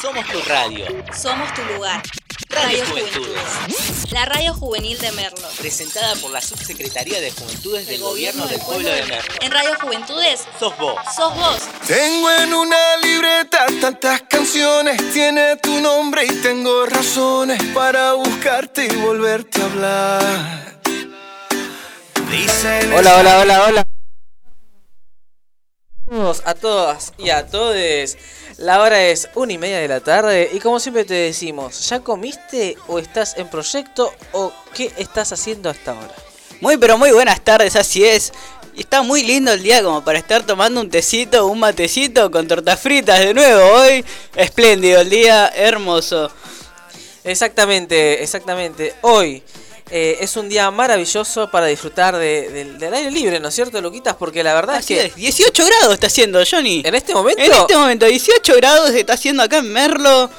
Somos tu radio. Somos tu lugar. Radio Radio Juventudes. Juventudes. La radio juvenil de Merlo. Presentada por la Subsecretaría de Juventudes del Gobierno del Pueblo de Merlo. En Radio Juventudes Sos vos. sos vos. Tengo en una libreta tantas canciones, tiene tu nombre y tengo razones para buscarte y volverte a hablar. Dicen Hola, hola, hola, hola. Saludos a todas y a todes. La hora es una y media de la tarde y como siempre te decimos, ¿ya comiste o estás en proyecto o qué estás haciendo hasta ahora? Muy pero muy buenas tardes, así es. Está muy lindo el día como para estar tomando un tecito, un matecito con tortas fritas de nuevo hoy. Espléndido el día, hermoso. Exactamente, exactamente. Hoy eh, es un día maravilloso para disfrutar de- del- del aire libre, ¿no es cierto, Luquitas? Porque la verdad Así es que es, 18 grados está haciendo, Johnny. en este momento... En este momento, 18 grados está haciendo acá en Merlo.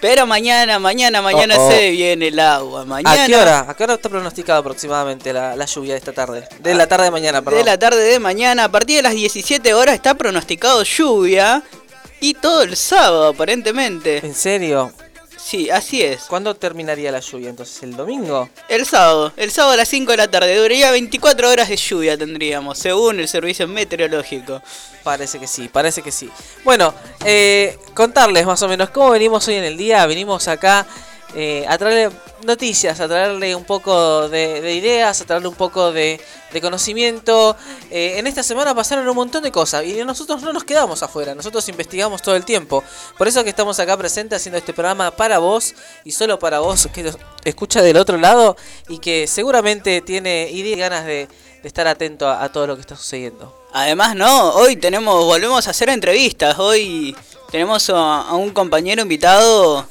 Pero mañana, mañana, mañana Oh, oh. se viene el agua. Mañana. ¿A qué hora? ¿A qué hora está pronosticado aproximadamente la, la lluvia de esta tarde? De la tarde de mañana, perdón. De la tarde de mañana, a partir de las 17 horas está pronosticado lluvia. Y todo el sábado, aparentemente. ¿En serio? Sí, así es. ¿Cuándo terminaría la lluvia entonces? ¿El domingo? El sábado, el sábado a las 5 de la tarde, duraría 24 horas de lluvia tendríamos, según el servicio meteorológico. Parece que sí, parece que sí. Bueno, eh, contarles más o menos cómo venimos hoy en el día. Venimos acá eh, a traerle noticias, a traerle un poco de, de ideas, a traerle un poco de, conocimiento. Eh, en esta semana pasaron un montón de cosas y nosotros no nos quedamos afuera, nosotros investigamos todo el tiempo. Por eso que estamos acá presentes haciendo este programa para vos y solo para vos que nos escucha del otro lado y que seguramente tiene ideas y ganas de, estar atento a- todo lo que está sucediendo. Además, no, hoy tenemos, volvemos a hacer entrevistas, hoy tenemos a un compañero invitado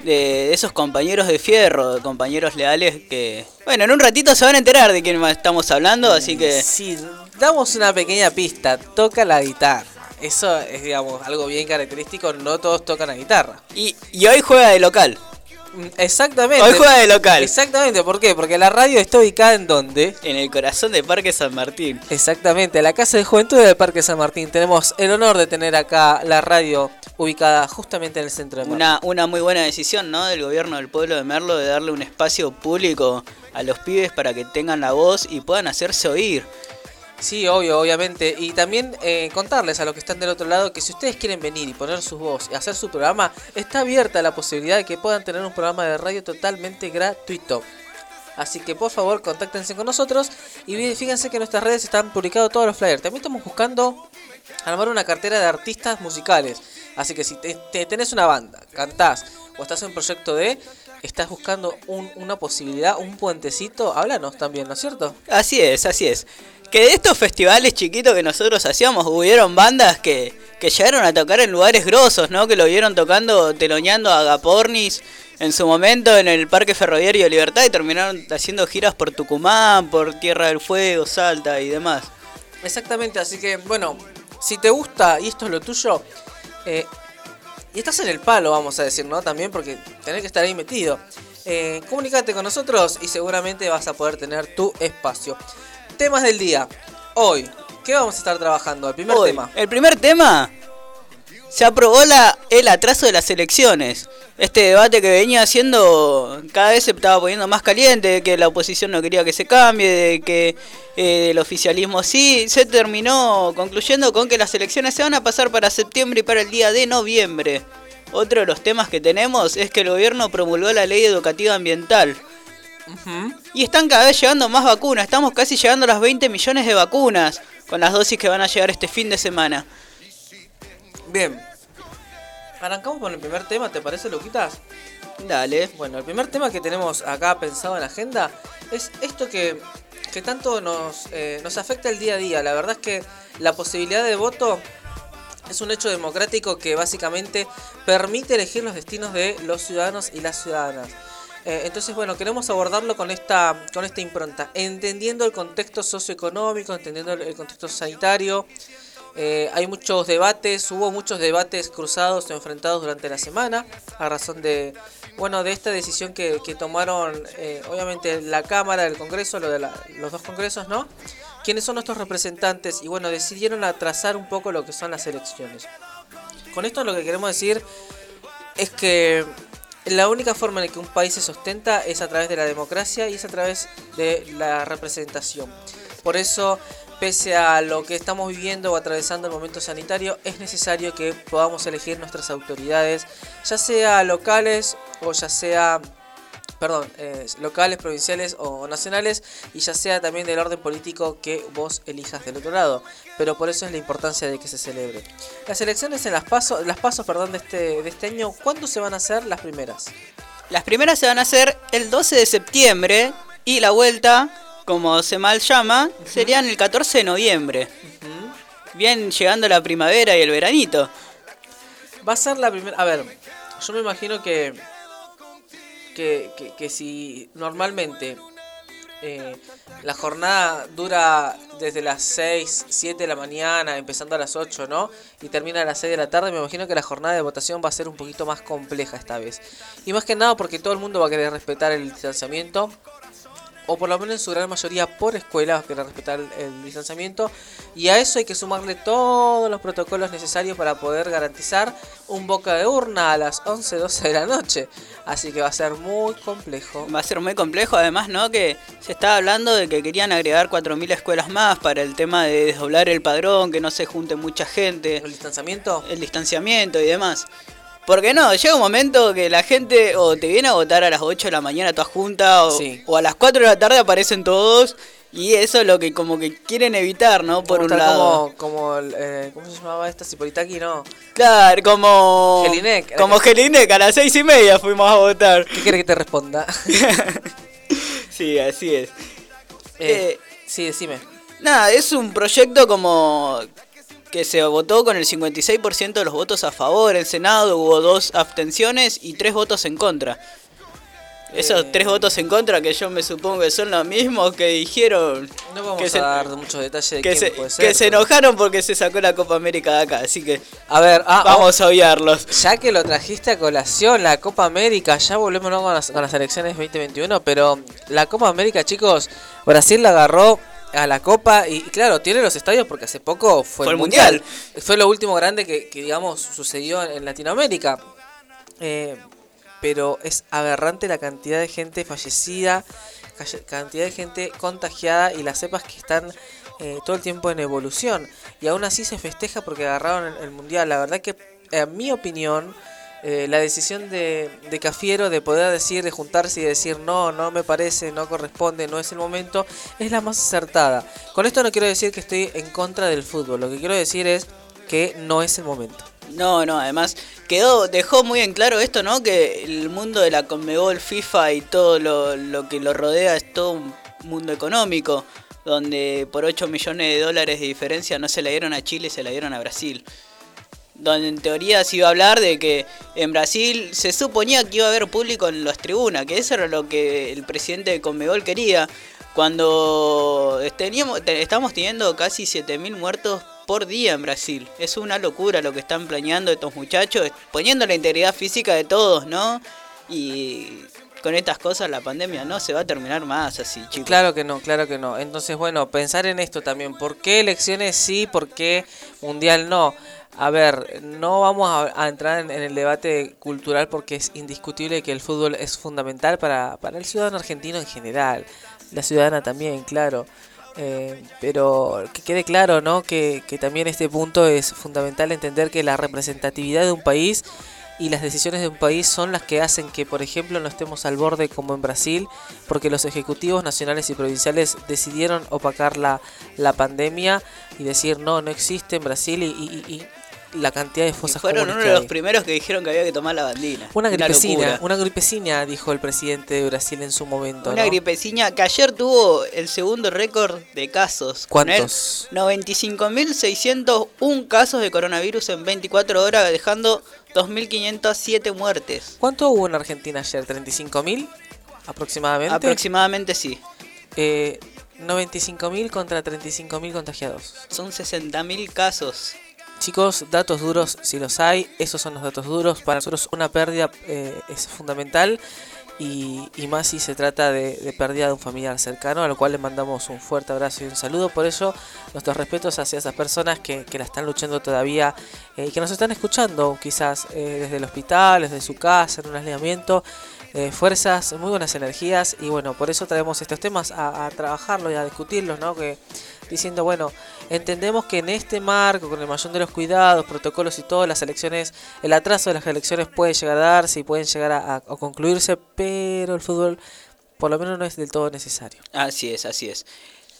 de, esos compañeros de fierro, de compañeros leales que... Bueno, en un ratito se van a enterar de quién estamos hablando, así que... Sí, damos una pequeña pista. Toca la guitarra. Eso es, digamos, algo bien característico. No todos tocan la guitarra. Y, y hoy juega de local. Exactamente. Hoy juega de local. Exactamente. ¿Por qué? Porque la radio está ubicada en donde. En el corazón de Parque San Martín. Exactamente, la Casa de Juventud del Parque San Martín. Tenemos el honor de tener acá la radio ubicada justamente en el centro de Merlo. Una, una muy buena decisión, ¿no? Del gobierno del pueblo de Merlo de darle un espacio público a los pibes para que tengan la voz y puedan hacerse oír. Sí, obvio, obviamente. Y también eh, contarles a los que están del otro lado que si ustedes quieren venir y poner su voz y hacer su programa, está abierta la posibilidad de que puedan tener un programa de radio totalmente gratuito. Así que por favor contáctense con nosotros y fíjense que nuestras redes están publicados todos los flyers. También estamos buscando armar una cartera de artistas musicales. Así que si te, te- tenés una banda, cantás o estás en un proyecto de, estás buscando un- una posibilidad, un puentecito, háblanos también, ¿no es cierto? Así es, así es. Que de estos festivales chiquitos que nosotros hacíamos, hubieron bandas que, que llegaron a tocar en lugares grosos, ¿no? Que lo vieron tocando, teloneando a Agapornis en su momento en el Parque Ferroviario Libertad y terminaron haciendo giras por Tucumán, por Tierra del Fuego, Salta y demás. Exactamente, así que bueno, si te gusta y esto es lo tuyo, eh, y estás en el palo, vamos a decir, ¿no? También porque tenés que estar ahí metido. Eh, comunícate con nosotros y seguramente vas a poder tener tu espacio. Temas del día. Hoy, ¿qué vamos a estar trabajando? El primer Hoy, tema. El primer tema. Se aprobó la, el atraso de las elecciones. Este debate que venía haciendo cada vez se estaba poniendo más caliente, de que la oposición no quería que se cambie, de que eh, el oficialismo sí, se terminó concluyendo con que las elecciones se van a pasar para septiembre y para el día de noviembre. Otro de los temas que tenemos es que el gobierno promulgó la ley educativa ambiental. Y están cada vez llegando más vacunas. Estamos casi llegando a las 20 millones de vacunas con las dosis que van a llegar este fin de semana. Bien. Arrancamos con el primer tema, ¿te parece, Luquitas? Dale. Bueno, el primer tema que tenemos acá pensado en la agenda es esto que, que tanto nos, eh, nos afecta el día a día. La verdad es que la posibilidad de voto es un hecho democrático que básicamente permite elegir los destinos de los ciudadanos y las ciudadanas. Eh, entonces, bueno, queremos abordarlo con esta, con esta impronta, entendiendo el contexto socioeconómico, entendiendo el, contexto sanitario. Eh, hay muchos debates, hubo muchos debates cruzados enfrentados durante la semana a razón de, bueno, de esta decisión que, que tomaron, eh, obviamente, la Cámara, el Congreso, lo de la- los dos Congresos, ¿no? ¿Quiénes son nuestros representantes? Y bueno, decidieron atrasar un poco lo que son las elecciones. Con esto lo que queremos decir es que la única forma en que un país se sustenta es a través de la democracia y es a través de la representación. Por eso, pese a lo que estamos viviendo o atravesando el momento sanitario, es necesario que podamos elegir nuestras autoridades, ya sea locales o ya sea perdón, eh, locales, provinciales o nacionales, y ya sea también del orden político que vos elijas del otro lado. Pero por eso es la importancia de que se celebre. Las elecciones en las pasos, las pasos perdón, de este, de este año, ¿cuándo se van a hacer las primeras? Las primeras se van a hacer el 12 de septiembre y la vuelta, como se mal llama, serían el 14 de noviembre. Bien llegando la primavera y el veranito. Va a ser la primera... A ver, yo me imagino que que, si normalmente eh, la jornada dura desde las 6, 7 de la mañana, empezando a las 8, ¿no? Y termina a las 6 de la tarde, me imagino que la jornada de votación va a ser un poquito más compleja esta vez. Y más que nada porque todo el mundo va a querer respetar el distanciamiento o por lo menos en su gran mayoría por escuela, que respetar el, distanciamiento. Y a eso hay que sumarle todos los protocolos necesarios para poder garantizar un boca de urna a las 11, 12 de la noche. Así que va a ser muy complejo. Va a ser muy complejo, además, ¿no? Que se estaba hablando de que querían agregar 4.000 escuelas más para el tema de desdoblar el padrón, que no se junte mucha gente. ¿El distanciamiento? El distanciamiento y demás. Porque no, llega un momento que la gente o te viene a votar a las 8 de la mañana toda junta o, o a las 4 de la tarde aparecen todos y eso es lo que como que quieren evitar, ¿no? Por un lado. Como, como eh, ¿cómo se llamaba esta? Cipolitaki, ¿no? Claro, como... Gelinek. Como Gelinek, a las seis y media fuimos a votar. ¿Qué quiere que te responda? sí, así es. Eh, eh, sí, decime. Nada, es un proyecto como que se votó con el 56% de los votos a favor. En Senado hubo dos abstenciones y tres votos en contra. Esos eh, tres votos en contra que yo me supongo que son los mismos que dijeron... No vamos que a dar muchos detalles de que quién se, puede ser, Que se enojaron porque se sacó la Copa América de acá, así que... A ver, ah, vamos a obviarlos. Ya que lo trajiste a colación, la Copa América, ya volvemos con las, con las elecciones 2021, pero la Copa América, chicos, Brasil la agarró a la Copa y, claro, tiene los estadios porque hace poco fue, el mundial. Fue lo último grande que, digamos, sucedió en, Latinoamérica. Eh, pero es aberrante la cantidad de gente fallecida, cantidad de gente contagiada y las cepas que están eh, todo el tiempo en evolución. Y aún así se festeja porque agarraron el, el mundial. La verdad que, en mi opinión, eh, la decisión de, Cafiero de poder decir, de juntarse y decir no, no me parece, no corresponde, no es el momento, es la más acertada. Con esto no quiero decir que estoy en contra del fútbol, lo que quiero decir es que no es el momento. No, no, además quedó, dejó muy en claro esto, ¿no? Que el mundo de la Conmebol, FIFA y todo lo, lo que lo rodea es todo un mundo económico, donde por 8 millones de dólares de diferencia no se la dieron a Chile, se la dieron a Brasil donde en teoría se iba a hablar de que en Brasil se suponía que iba a haber público en las tribunas, que eso era lo que el presidente de Conmebol quería. Cuando teníamos, estamos teniendo casi 7.000 muertos por día en Brasil. Es una locura lo que están planeando estos muchachos, poniendo la integridad física de todos, ¿no? Y con estas cosas la pandemia no se va a terminar más así, chicos. Claro que no, claro que no. Entonces, bueno, pensar en esto también. ¿Por qué elecciones sí? ¿Por qué mundial no? A ver, no vamos a, entrar en, el debate cultural porque es indiscutible que el fútbol es fundamental para, para el ciudadano argentino en general, la ciudadana también, claro. Eh, pero que quede claro, ¿no? Que, que también este punto es fundamental entender que la representatividad de un país y las decisiones de un país son las que hacen que, por ejemplo, no estemos al borde como en Brasil, porque los ejecutivos nacionales y provinciales decidieron opacar la, la pandemia y decir no, no existe en Brasil y, la cantidad de fosas fueron uno de los primeros que dijeron que había que tomar la bandina. Una gripecina, una, gripecina, dijo el presidente de Brasil en su momento. Una gripecina que ayer tuvo el segundo récord de casos. ¿Cuántos? 95.601 casos de coronavirus en 24 horas, dejando 2.507 muertes. ¿Cuánto hubo en Argentina ayer? ¿35.000 aproximadamente? Aproximadamente sí. Eh, 95.000 contra 35.000 contagiados. Son 60.000 casos. Chicos, datos duros si los hay, esos son los datos duros. Para nosotros una pérdida eh, es fundamental y, y más si se trata de, pérdida de un familiar cercano, a lo cual le mandamos un fuerte abrazo y un saludo. Por ello, nuestros respetos hacia esas personas que, que la están luchando todavía eh, y que nos están escuchando, quizás eh, desde el hospital, desde su casa, en un aislamiento. Eh, fuerzas, muy buenas energías y bueno, por eso traemos estos temas a, a trabajarlos y a discutirlos, ¿no? Que diciendo, bueno, entendemos que en este marco, con el mayor de los cuidados, protocolos y todo, las elecciones, el atraso de las elecciones puede llegar a darse y pueden llegar a, a- a concluirse, pero el fútbol por lo menos no es del todo necesario. Así es, así es.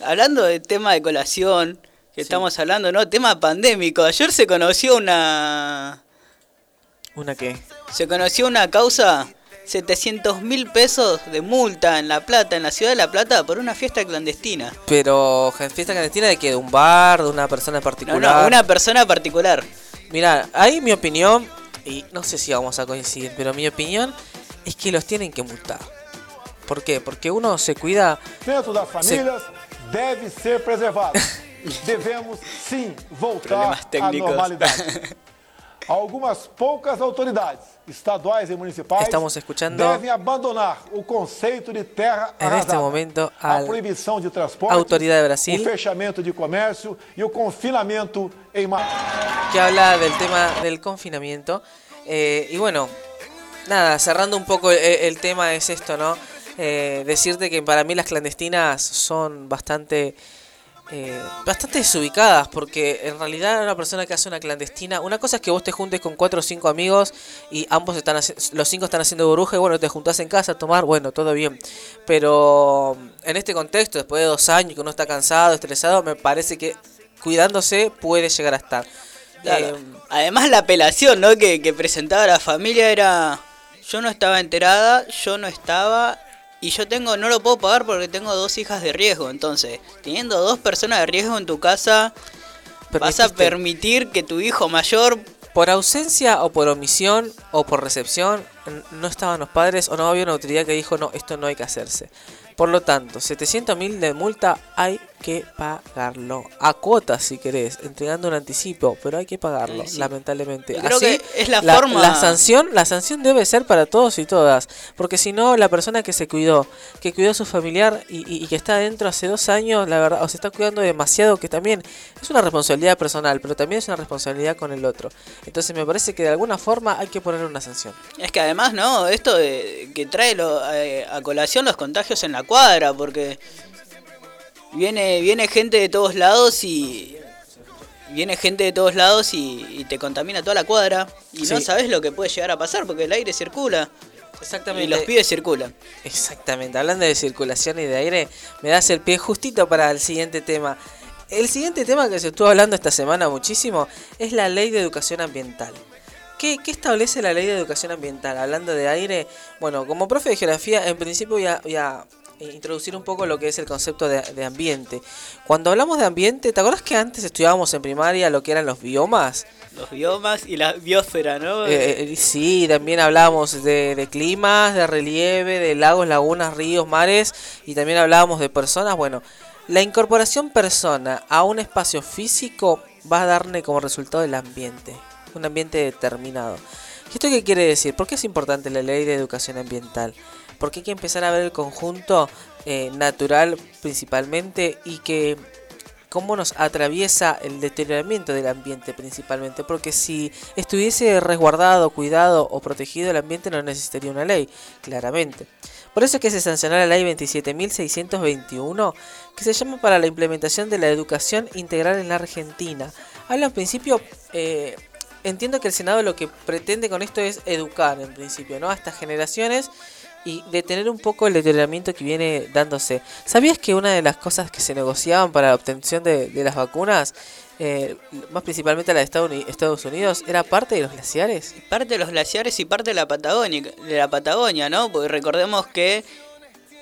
Hablando del tema de colación, que estamos hablando, ¿no? Tema pandémico. Ayer se conoció una... ¿Una qué? Se conoció una causa, 700 mil pesos de multa en La Plata, en la ciudad de La Plata, por una fiesta clandestina. Pero, ¿fiesta clandestina de qué? ¿De un bar? ¿De una persona en particular? no, una persona particular. Mira, ahí mi opinión, y no sé si vamos a coincidir, pero mi opinión es que los tienen que multar. ¿Por qué? Porque uno se cuida Dentro das famílias deve ser preservado. Devemos sim voltar à técnicos. normalidade. Algumas poucas autoridades estaduais e municipais Estamos escuchando devem abandonar o conceito de terra en arrasada, este momento a proibição de transporte, autoridade de Brasil. o fechamento de comércio e o confinamento em massa. que habla del tema del confinamiento. Eh, y bueno, nada, cerrando un poco el, el tema es esto, ¿no? Eh, decirte que para mí las clandestinas son bastante... eh, bastante desubicadas porque en realidad una persona que hace una clandestina una cosa es que vos te juntes con cuatro o cinco amigos y ambos están los cinco están haciendo burbuja y bueno te juntás en casa a tomar bueno todo bien pero en este contexto después de dos años que uno está cansado estresado me parece que cuidándose puede llegar a estar Claro. Eh, Además la apelación ¿no? que, que presentaba la familia era yo no estaba enterada, yo no estaba y yo tengo no lo puedo pagar porque tengo dos hijas de riesgo. Entonces, teniendo dos personas de riesgo en tu casa, vas a permitir que tu hijo mayor por ausencia o por omisión o por recepción no estaban los padres o no había una autoridad que dijo no, esto no hay que hacerse. Por lo tanto, 700 mil de multa hay que pagarlo. A cuotas si querés, entregando un anticipo, pero hay que pagarlo, sí. lamentablemente. Yo creo Así, que es la forma- La sanción, la sanción debe ser para todos y todas, porque si no, la persona que se cuidó, que cuidó a su familiar y, y- y que está adentro hace dos años, la verdad, o se está cuidando demasiado, que también es una responsabilidad personal, pero también es una responsabilidad con el otro. Entonces me parece que de alguna forma hay que poner una sanción. Es que además, ¿no? Esto de, que trae lo- eh, a colación los contagios en la cuadra, porque viene, viene gente de todos lados y. Viene gente de todos lados y, y te contamina toda la cuadra. Y no sabes lo que puede llegar a pasar porque el aire circula. Exactamente. Y los pibes circulan. Exactamente, hablando de circulación y de aire, me das el pie justito para el siguiente tema. El siguiente tema que se estuvo hablando esta semana muchísimo es la ley de educación ambiental. ¿Qué, qué establece la ley de educación ambiental? Hablando de aire, bueno, como profe de geografía, en principio voy a, voy a introducir un poco lo que es el concepto de, de ambiente. Cuando hablamos de ambiente, ¿te acuerdas que antes estudiábamos en primaria lo que eran los biomas? Los biomas y la biosfera, ¿no? Eh, eh, sí, también hablábamos de, de climas, de relieve, de lagos, lagunas, ríos, mares y también hablábamos de personas. Bueno, la incorporación persona a un espacio físico va a darle como resultado el ambiente, un ambiente determinado. ¿Y esto qué quiere decir? ¿Por qué es importante la ley de educación ambiental? Porque hay que empezar a ver el conjunto eh, natural principalmente y que cómo nos atraviesa el deterioramiento del ambiente principalmente, porque si estuviese resguardado, cuidado o protegido el ambiente no necesitaría una ley, claramente. Por eso es que se sancionó la ley 27.621, que se llama para la implementación de la educación integral en la Argentina. Habla en principio, eh, entiendo que el Senado lo que pretende con esto es educar en principio, ¿no? A estas generaciones y detener un poco el deterioramiento que viene dándose. ¿Sabías que una de las cosas que se negociaban para la obtención de, de las vacunas, eh, más principalmente la de Estados Uni- Estados Unidos, era parte de los glaciares? parte de los glaciares y parte de la Patagonia, de la Patagonia, ¿no? Porque recordemos que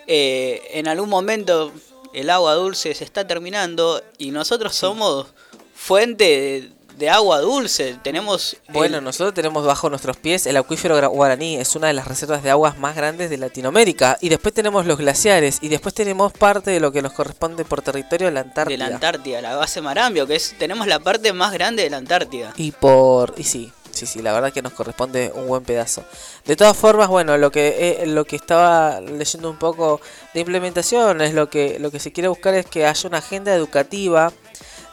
eh, en algún momento el agua dulce se está terminando y nosotros somos fuente de, de agua dulce. Tenemos el- Bueno, nosotros tenemos bajo nuestros pies el acuífero guaraní, es una de las reservas de aguas más grandes de Latinoamérica. Y después tenemos los glaciares y después tenemos parte de lo que nos corresponde por territorio de la de Antártida. la Antártida, la base Marambio, que es tenemos la parte más grande de la Antártida. Y por y sí. Sí, sí, la verdad que nos corresponde un buen pedazo. De todas formas, bueno, lo que eh, lo que estaba leyendo un poco de implementación es lo que lo que se quiere buscar es que haya una agenda educativa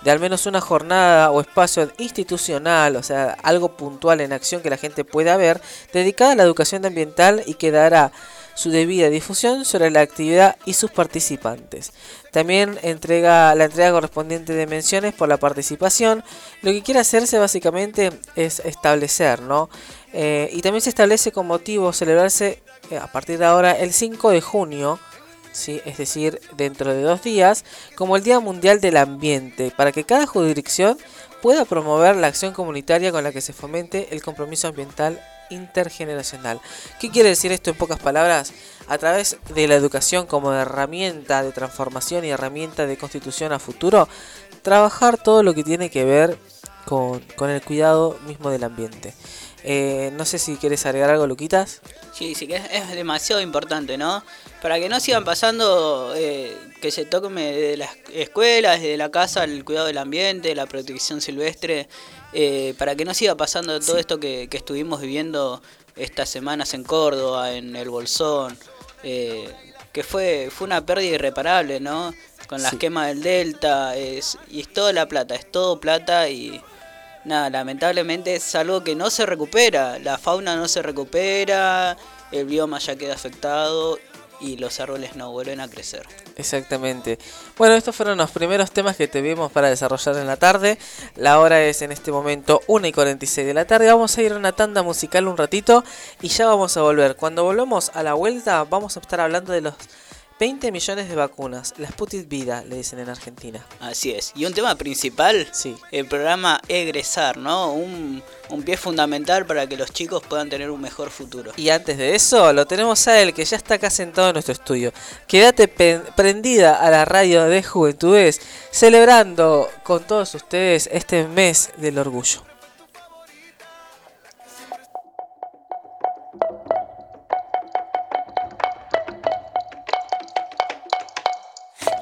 de al menos una jornada o espacio institucional, o sea, algo puntual en acción que la gente pueda ver, dedicada a la educación ambiental y que dará su debida difusión sobre la actividad y sus participantes. También entrega la entrega correspondiente de menciones por la participación. Lo que quiere hacerse básicamente es establecer, ¿no? Eh, y también se establece con motivo celebrarse eh, a partir de ahora el 5 de junio, ¿sí? es decir, dentro de dos días, como el Día Mundial del Ambiente, para que cada jurisdicción pueda promover la acción comunitaria con la que se fomente el compromiso ambiental intergeneracional. ¿Qué quiere decir esto en pocas palabras? A través de la educación como herramienta de transformación y herramienta de constitución a futuro, trabajar todo lo que tiene que ver con, el cuidado mismo del ambiente. Eh, no sé si quieres agregar algo, Luquitas. Sí, sí, que es, demasiado importante, ¿no? Para que no sigan pasando eh, que se tome de las escuelas, desde la casa, el cuidado del ambiente, la protección silvestre, eh, para que no siga pasando todo esto que, estuvimos viviendo estas semanas en Córdoba, en el Bolsón, eh, que fue, fue una pérdida irreparable, ¿no? Con las quemas del Delta, es, y es toda la plata, es todo plata y nada, lamentablemente es algo que no se recupera, la fauna no se recupera, el bioma ya queda afectado y los árboles no vuelven a crecer. Exactamente. Bueno, estos fueron los primeros temas que tuvimos para desarrollar en la tarde. La hora es en este momento 1 y 46 de la tarde. Vamos a ir a una tanda musical un ratito y ya vamos a volver. Cuando volvamos a la vuelta vamos a estar hablando de los 20 millones de vacunas. La Sputnik Vida, le dicen en Argentina. Así es. Y un tema principal, sí. el programa Egresar, ¿no? Un, un pie fundamental para que los chicos puedan tener un mejor futuro. Y antes de eso, lo tenemos a él, que ya está acá sentado en nuestro estudio. Quédate prendida a la radio de Juventudes, celebrando con todos ustedes este mes del orgullo.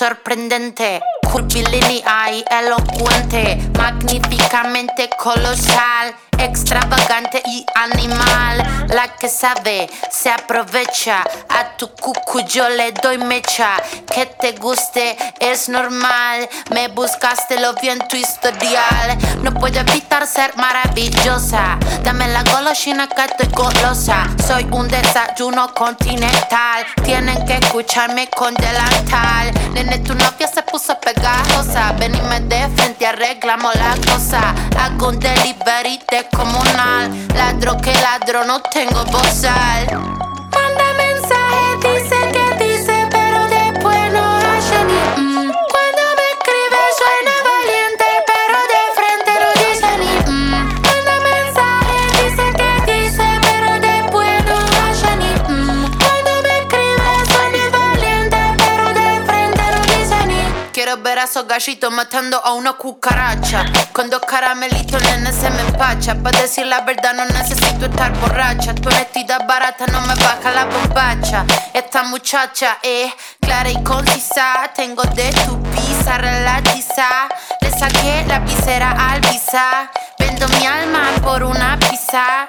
Sorprendente, curvilínea y elocuente, magníficamente colosal extravagante y animal. La que sabe se aprovecha. A tu cucu yo le doy mecha. Que te guste es normal. Me buscaste lo vi en tu historial. No puedo evitar ser maravillosa. Dame la golosina que estoy golosa. Soy un desayuno continental. Tienen que escucharme con delantal. Nene, tu novia se puso pegajosa. Venime de frente, arreglamos la cosa. Hago un delivery de comunal. Ladro que ladro, no tengo bozal. Esos gallitos matando a una cucaracha. Con dos caramelitos, nene, se me empacha. Para decir la verdad, no necesito estar borracha. Tu honestidad barata no me baja la bombacha. Esta muchacha es clara y concisa. Tengo de tu pizza relatiza. Le saqué la visera al visa. Vendo mi alma por una pizza.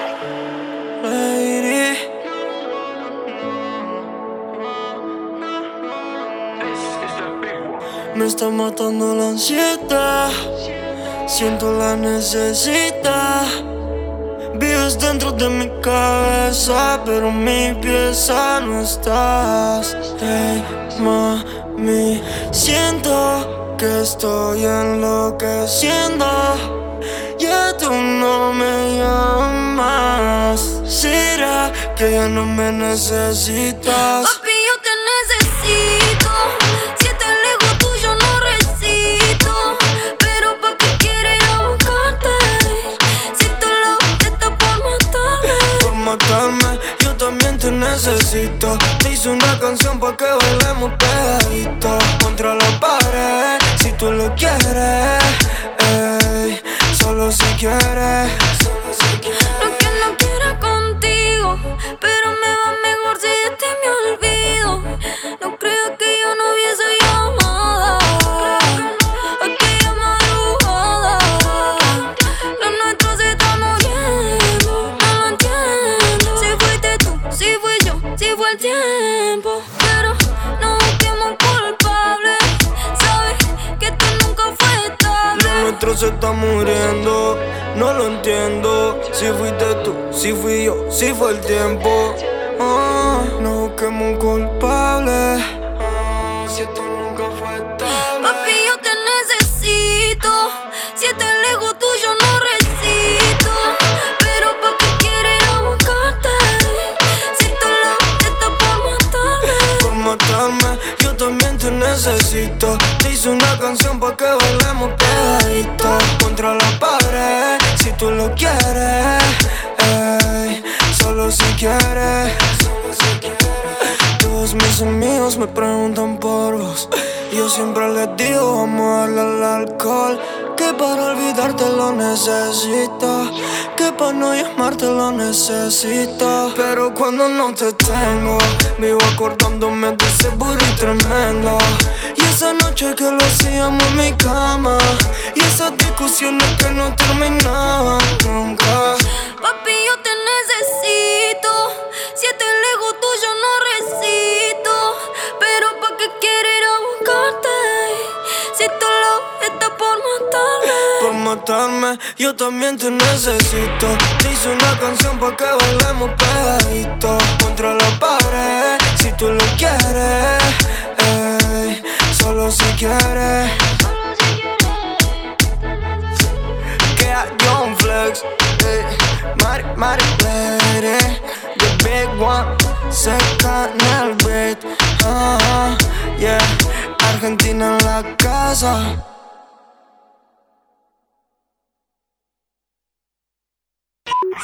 Me está matando la ansiedad. Siento la necesidad. Vives dentro de mi cabeza, pero mi pieza no estás. Hey, mami, siento que estoy enloqueciendo. Ya tú no me llamas. ¿Será que ya no me necesitas? Papi, yo te necesito. Si necesito. Te hice una canción pa' que bailemos pegadito contra la pared. Si tú lo quieres, solo si quieres. Solo si quieres. No que no quiera contigo. Pero me va mejor si nuestro se está muriendo, no lo entiendo. Si fuiste tú, si fui yo, si fue el tiempo. Ah, no busquemos un culpable. Necesito. Te hice una canción pa' que bailemos pegadito contra la pared. Si tú lo quieres, ey, solo si quieres. Todos mis amigos me preguntan por vos. Yo siempre les digo, vamos a darle al alcohol. Que para olvidarte lo necesito. Que para no llamarte lo necesito. Pero cuando no te tengo, vivo acordándome de ese burro tremendo. Y esa noche que lo hacíamos en mi cama. Y esas discusiones que no terminaban nunca. Papi, yo te yo también te necesito. Te hice una canción pa' que bailemos pegadito contra la pared. Si tú lo quieres, ey, solo si quieres. Que a John Flex, Mari, Mari, Lady, The Big One, seca en el beat. ah, yeah, Argentina en la casa.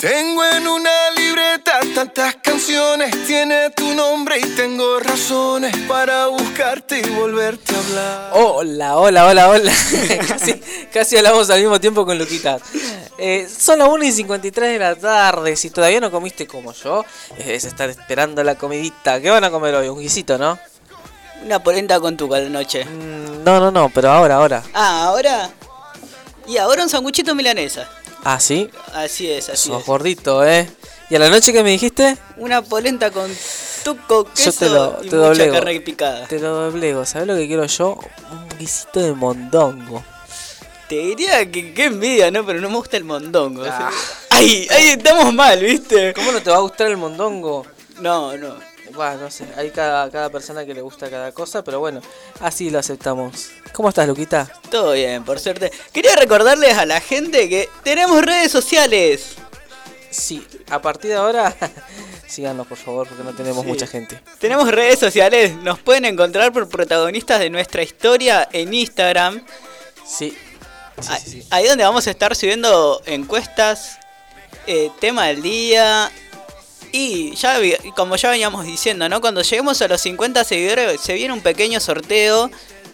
Tengo en una libreta tantas canciones, tiene tu nombre y tengo razones para buscarte y volverte a hablar. Hola, hola, hola, hola. casi, casi hablamos al mismo tiempo con Luquita. Eh, son las 1 y 53 de la tarde. Si todavía no comiste como yo, es estar esperando la comidita. ¿Qué van a comer hoy? Un guisito, ¿no? Una polenta con tu noche. Mm, no, no, no, pero ahora, ahora. Ah, ahora. Y ahora un sanguchito milanesa. Ah, sí. Así es, así Sos es. gordito, ¿eh? ¿Y a la noche que me dijiste? Una polenta con tuco, queso Yo te lo, y mucha carne picada. Te lo doblego. ¿Sabes lo que quiero yo? Un guisito de mondongo. Te diría que qué envidia, ¿no? Pero no me gusta el mondongo. Ah. Ay, ay, estamos mal, ¿viste? ¿Cómo no te va a gustar el mondongo? No, no. Bueno, no sé, hay cada, cada persona que le gusta cada cosa, pero bueno, así lo aceptamos. ¿Cómo estás, Luquita? Todo bien, por suerte. Quería recordarles a la gente que tenemos redes sociales. Sí, a partir de ahora, síganos por favor, porque no tenemos Sí. mucha gente. Tenemos redes sociales, nos pueden encontrar por protagonistas de nuestra historia en Instagram. Sí, Ah- Ahí donde vamos a estar subiendo encuestas, eh, tema del día. Y ya como ya veníamos diciendo, ¿no? Cuando lleguemos a los 50 seguidores se viene un pequeño sorteo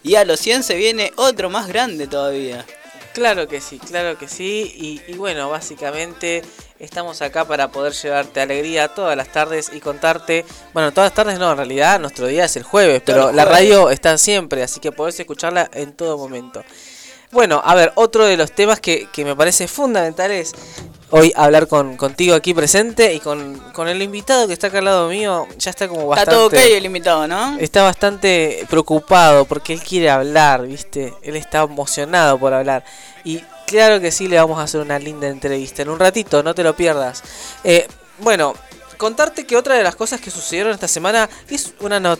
y a los 100 se viene otro más grande todavía. Claro que sí, claro que sí. Y, y bueno, básicamente estamos acá para poder llevarte alegría todas las tardes y contarte. Bueno, todas las tardes no, en realidad nuestro día es el jueves, pero la radio está siempre, así que podés escucharla en todo momento. Bueno, a ver, otro de los temas que, que me parece fundamental es hoy hablar con, contigo aquí presente y con, con el invitado que está acá al lado mío. Ya está como bastante. Está todo ok el invitado, ¿no? Está bastante preocupado porque él quiere hablar, ¿viste? Él está emocionado por hablar. Y claro que sí, le vamos a hacer una linda entrevista en un ratito, no te lo pierdas. Eh, bueno, contarte que otra de las cosas que sucedieron esta semana es una, no-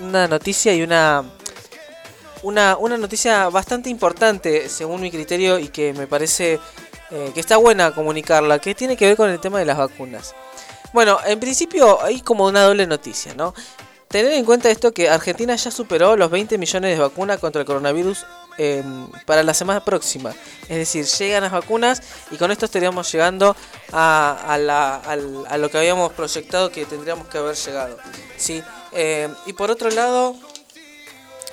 una noticia y una, una, una noticia bastante importante según mi criterio y que me parece eh, que está buena comunicarla, que tiene que ver con el tema de las vacunas. Bueno, en principio hay como una doble noticia, ¿no? Tener en cuenta esto que Argentina ya superó los 20 millones de vacunas contra el coronavirus eh, para la semana próxima. Es decir, llegan las vacunas y con esto estaríamos llegando a, a la- a lo que habíamos proyectado que tendríamos que haber llegado. ¿sí? Eh, y por otro lado,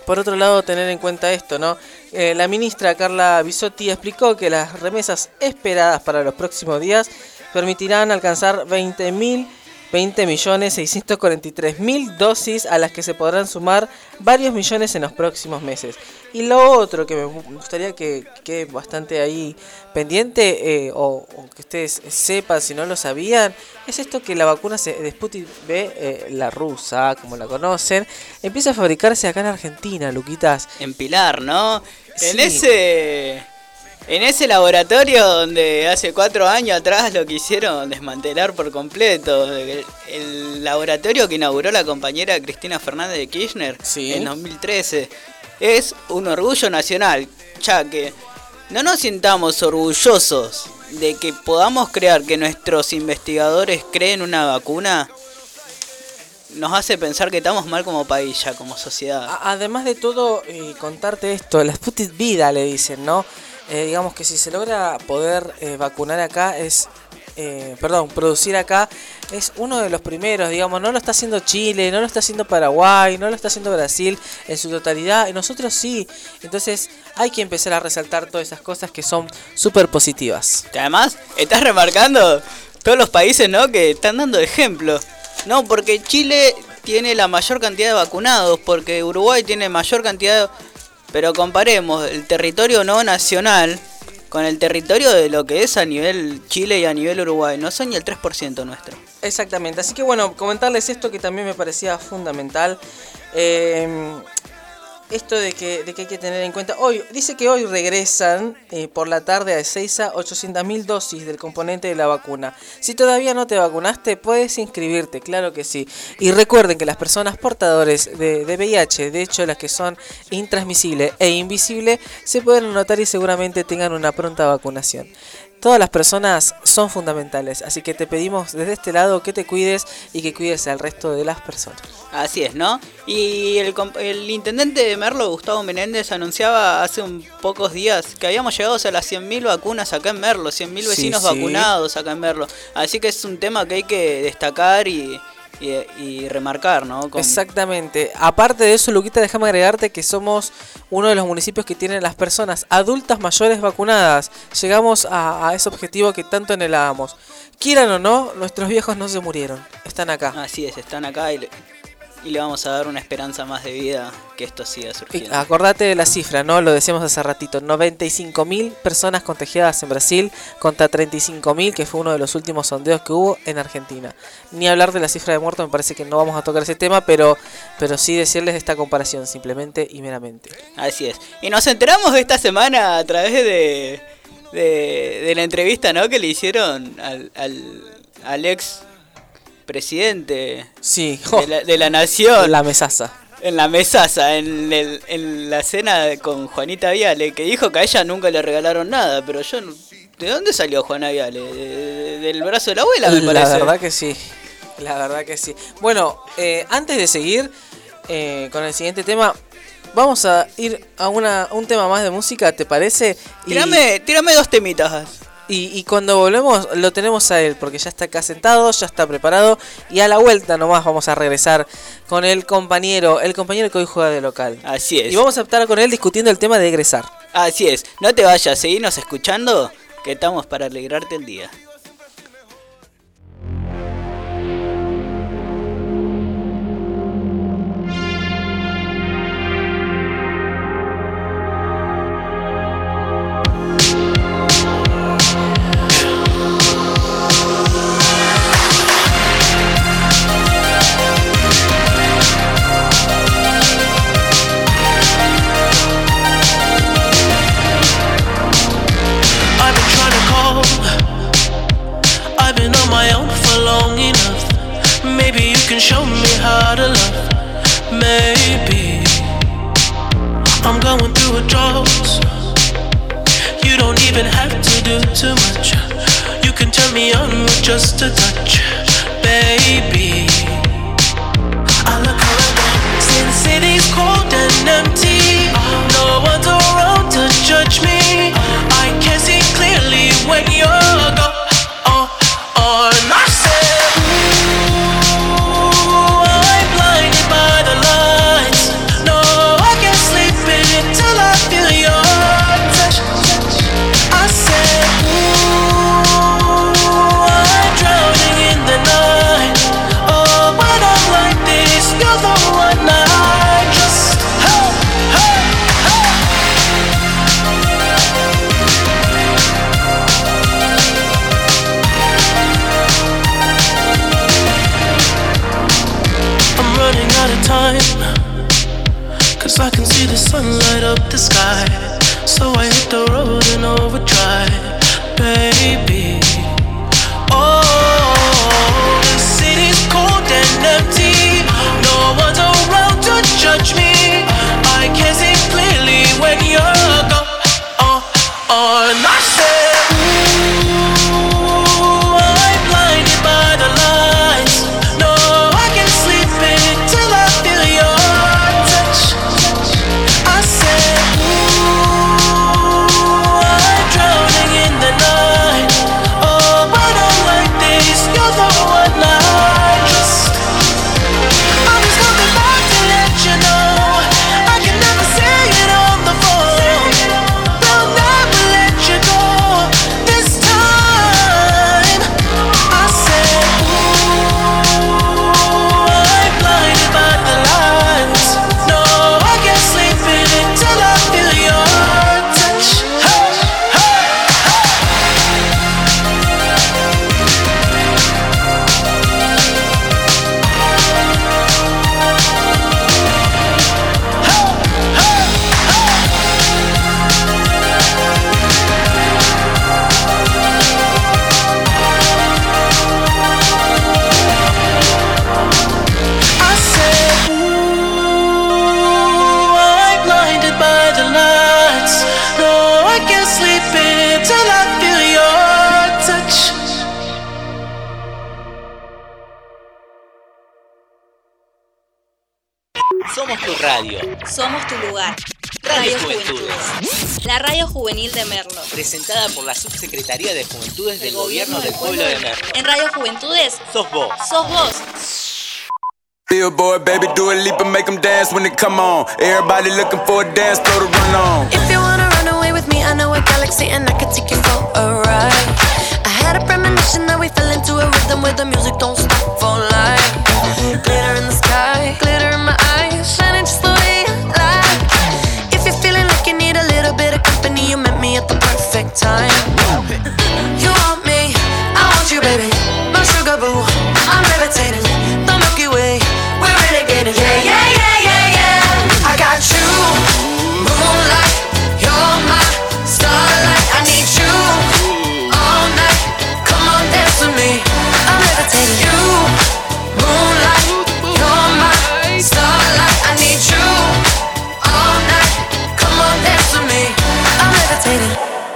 por otro lado, tener en cuenta esto, ¿no? Eh, la ministra Carla Bisotti explicó que las remesas esperadas para los próximos días permitirán alcanzar 20.000 20.643.000 dosis a las que se podrán sumar varios millones en los próximos meses. Y lo otro que me gustaría que quede bastante ahí pendiente, eh, o, o que ustedes sepan si no lo sabían, es esto que la vacuna se- de Sputnik V, eh, la rusa, como la conocen, empieza a fabricarse acá en Argentina, Luquitas. En Pilar, ¿no? En Sí. ese. En ese laboratorio donde hace cuatro años atrás lo quisieron desmantelar por completo. El, el laboratorio que inauguró la compañera Cristina Fernández de Kirchner Sí. en 2013. Es un orgullo nacional, ya que no nos sintamos orgullosos de que podamos crear que nuestros investigadores creen una vacuna. Nos hace pensar que estamos mal como país ya, como sociedad. Además de todo, eh, contarte esto, la Sputnik Vida le dicen, ¿no? Eh, digamos que si se logra poder eh, vacunar acá es, eh, perdón, producir acá es uno de los primeros, digamos, no lo está haciendo Chile, no lo está haciendo Paraguay, no lo está haciendo Brasil en su totalidad, y nosotros sí. Entonces hay que empezar a resaltar todas esas cosas que son súper positivas. Que además, estás remarcando todos los países, ¿no? Que están dando ejemplo. No, porque Chile tiene la mayor cantidad de vacunados, porque Uruguay tiene mayor cantidad de... Pero comparemos el territorio no nacional con el territorio de lo que es a nivel Chile y a nivel Uruguay. No son ni el 3% nuestro. Exactamente, así que bueno, comentarles esto que también me parecía fundamental. Eh, esto de que, de hay que tener en cuenta. Hoy, dice que hoy regresan eh, por la tarde a Ezeiza 800.000 dosis del componente de la vacuna. Si todavía no te vacunaste, puedes inscribirte, claro que sí. Y recuerden que las personas portadores de, de VIH, de hecho las que son intransmisibles e invisibles, se pueden anotar y seguramente tengan una pronta vacunación. Todas las personas son fundamentales, así que te pedimos desde este lado que te cuides y que cuides al resto de las personas. Así es, ¿no? Y el, el intendente de Merlo, Gustavo Menéndez, anunciaba hace un pocos días que habíamos llegado a las 100.000 vacunas acá en Merlo, 100.000 Sí, vecinos sí. vacunados acá en Merlo. Así que es un tema que hay que destacar y, y, y remarcar, ¿no? Con- Exactamente. Aparte de eso, Luquita, déjame agregarte que somos uno de los municipios que tienen las personas adultas mayores vacunadas. Llegamos a, a ese objetivo que tanto anhelábamos. Quieran o no, nuestros viejos no se murieron. Están acá. Así es, están acá y y le vamos a dar una esperanza más de vida que esto siga surgiendo. acordate de la cifra, ¿no? Lo decíamos hace ratito. 95.000 personas contagiadas en Brasil contra 35.000, que fue uno de los últimos sondeos que hubo en Argentina. Ni hablar de la cifra de muertos, me parece que no vamos a tocar ese tema, pero, pero sí decirles esta comparación, simplemente y meramente. Así es. Y nos enteramos de esta semana a través de, de, de la entrevista ¿no? que le hicieron al, al, al ex presidente sí. de, la, la, nación. En la mesaza. En la mesaza, en, el, en la cena con Juanita Viale, que dijo que a ella nunca le regalaron nada, pero yo... ¿De dónde salió Juana Viale? Del brazo de la abuela, me parece. La verdad que sí. La verdad que sí. Bueno, eh, antes de seguir eh, con el siguiente tema, vamos a ir a, una, un tema más de música, ¿te parece? Y... Tírame, tírame dos temitas. Y, y, cuando volvemos lo tenemos a él, porque ya está acá sentado, ya está preparado. Y a la vuelta nomás vamos a regresar con el compañero, el compañero que hoy juega de local. Así es. Y vamos a estar con él discutiendo el tema de egresar. Así es. No te vayas, seguimos escuchando, que estamos para alegrarte el día. Radio Juvenil de Merlo. Presentada por la Subsecretaría de Juventudes del Gobierno, Gobierno del Pueblo de Merlo. En Radio Juventudes. Sos vos. Sos vos. Billboard, baby, do a leap and make them dance when they come on. Everybody looking for a dance floor to run on. If you wanna run away with me, I know a galaxy and I can take you for a ride. I had a premonition that we fell into a rhythm where the music don't stop for life. Glitter in the sky. time. You want me, I want you, baby. My sugar boo, I'm levitating.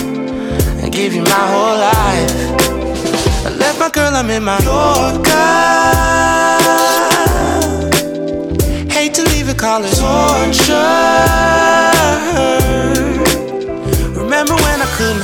and give you my whole life. I left my girl, I'm in my Yorker. Hate to leave it, call it torture. Remember when I couldn't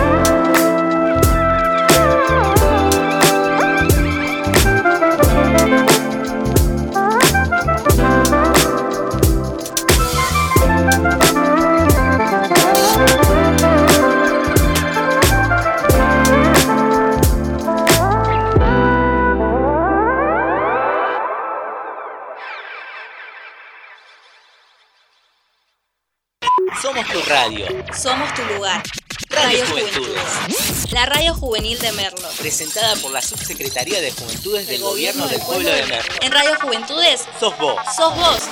Radio. Somos tu lugar. Radio Radio Juventudes. Juventudes. La radio juvenil de Merlo. Presentada por la Subsecretaría de Juventudes del Gobierno del Pueblo de Merlo. En Radio Juventudes Sos vos. sos vos.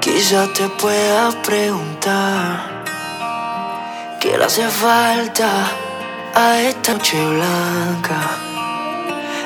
Quizás te puedas preguntar qué le hace falta a esta noche blanca,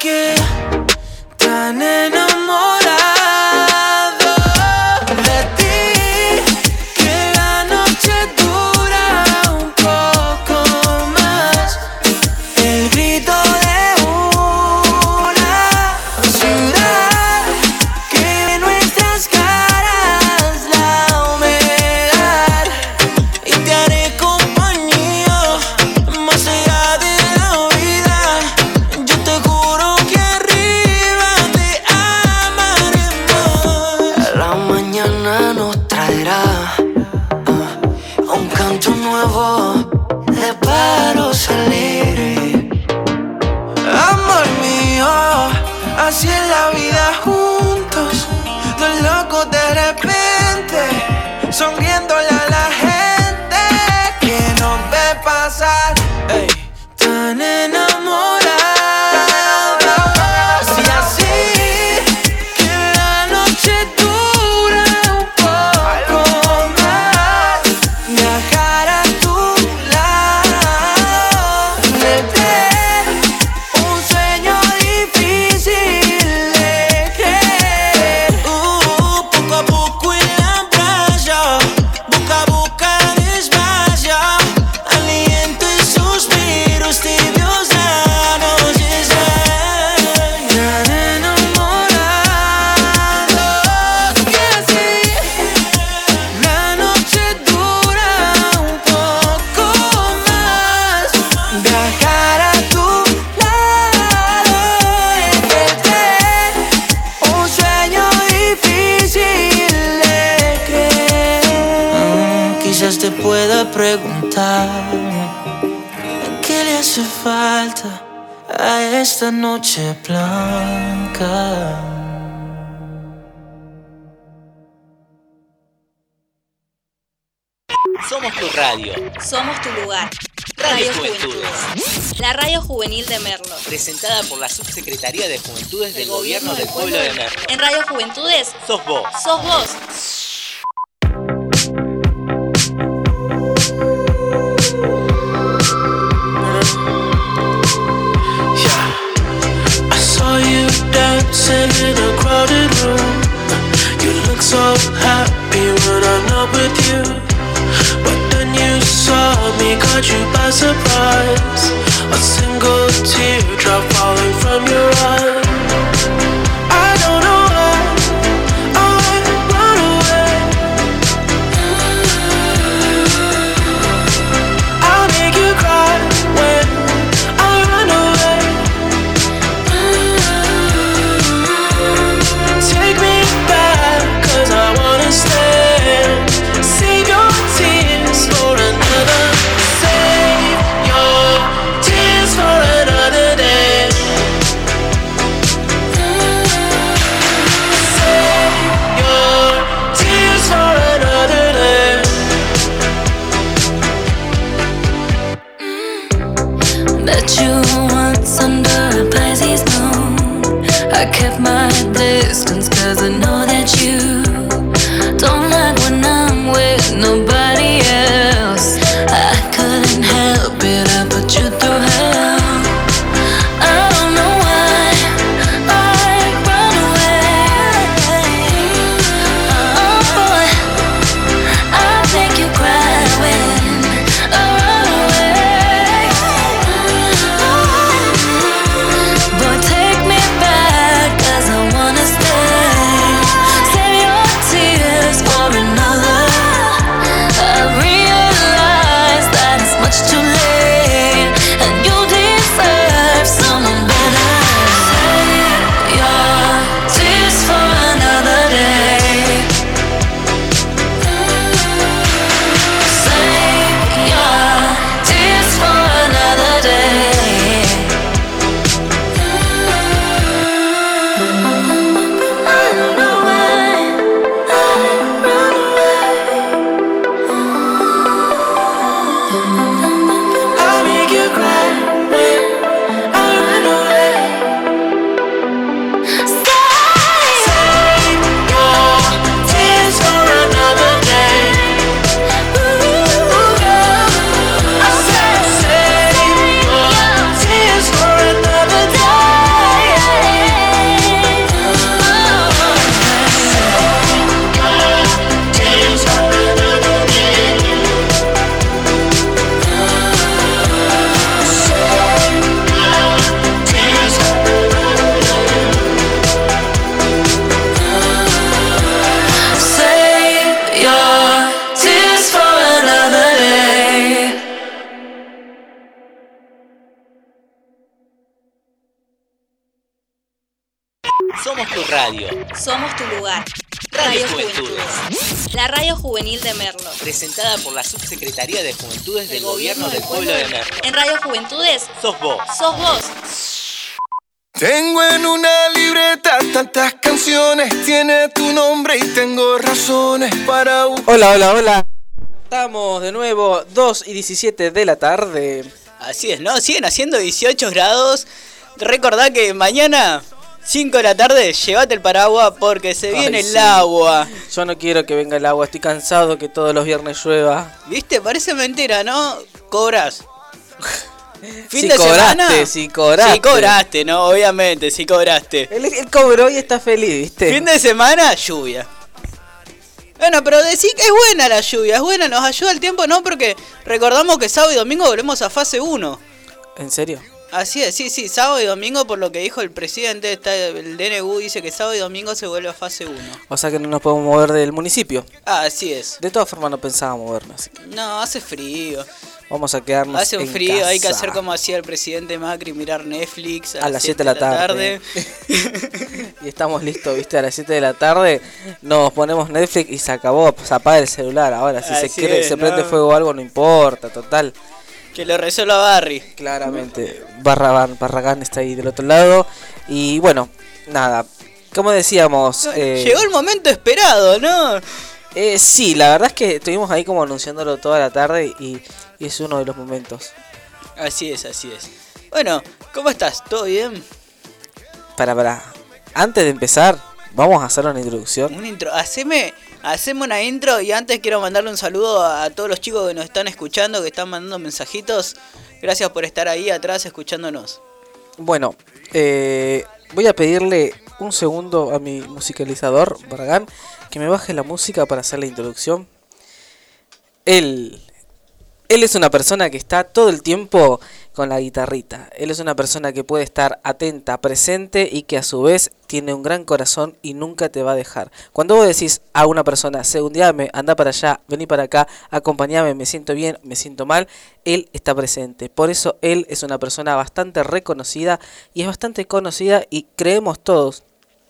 estoy aquí, Subsecretaría de Juventudes del Gobierno del Pueblo de Merlo. En Radio Juventudes Sos vos. sos vos. I saw you dancing in a crowded room. You look so happy when I'm not with you. But then you saw me, caught you by surprise. A single teardrop time you're. Somos tu lugar. Radio Radio Juventudes. Juventudes. La radio juvenil de Merlo. Presentada por la Subsecretaría de Juventudes del Gobierno del Pueblo de Merlo. En Radio Juventudes Sos vos. sos vos. Tengo en una libreta tantas canciones, tiene tu nombre y tengo razones para Hola, hola, hola. Estamos de nuevo 2 y 17 de la tarde. Así es, ¿no? Siguen haciendo 18 grados. Recordá que mañana, 5 de la tarde, llévate el paraguas porque se viene el agua. Yo no quiero que venga el agua, estoy cansado que todos los viernes llueva. ¿Viste? Parece mentira, ¿no? Cobras. Fin Si de cobraste, semana. si cobraste. Si cobraste, ¿no? Obviamente, si cobraste. Él, él cobró y está feliz, ¿viste? Fin de semana, lluvia. Bueno, pero decir que es buena la lluvia, es buena, nos ayuda el tiempo, ¿no? Porque recordamos que sábado y domingo volvemos a fase 1. ¿En serio? Así es, sí, sí, sábado y domingo, por lo que dijo el presidente, está, el DNU dice que sábado y domingo se vuelve a fase 1. O sea que no nos podemos mover del municipio. Ah, así es. De todas formas no pensaba movernos. así que No, hace frío. Vamos a quedarnos Hace un en frío, hay que hacer como hacía el presidente Macri, mirar Netflix A las 7 de la tarde. y estamos listos, ¿viste? A las 7 de la tarde nos ponemos Netflix y se acabó. Se apaga el celular. Ahora, si se, quiere- es, se prende fuego o algo, no importa, total. Que lo resuelva Barry. Claramente. Barragan, Barragán está ahí del otro lado. Y bueno, nada. Como decíamos. eh, Llegó el momento esperado, ¿no? eh, sí, la verdad es que estuvimos ahí como anunciándolo toda la tarde y, y es uno de los momentos. Así es, así es. Bueno, ¿cómo estás? ¿Todo bien? Para, para. Antes de empezar, vamos a hacer una introducción. Un intro. Haceme, haceme una intro y antes quiero mandarle un saludo a, a todos los chicos que nos están escuchando, que están mandando mensajitos. Gracias por estar ahí atrás escuchándonos. Bueno, eh, voy a pedirle un segundo a mi musicalizador, Barragán, que me baje la música para hacer la introducción. Él, él es una persona que está todo el tiempo con la guitarrita. Él es una persona que puede estar atenta, presente y que a su vez tiene un gran corazón y nunca te va a dejar. Cuando vos decís a una persona, segundiame, anda para allá, vení para acá, acompañame, me siento bien, me siento mal, él está presente. Por eso él es una persona bastante reconocida y es bastante conocida y creemos todos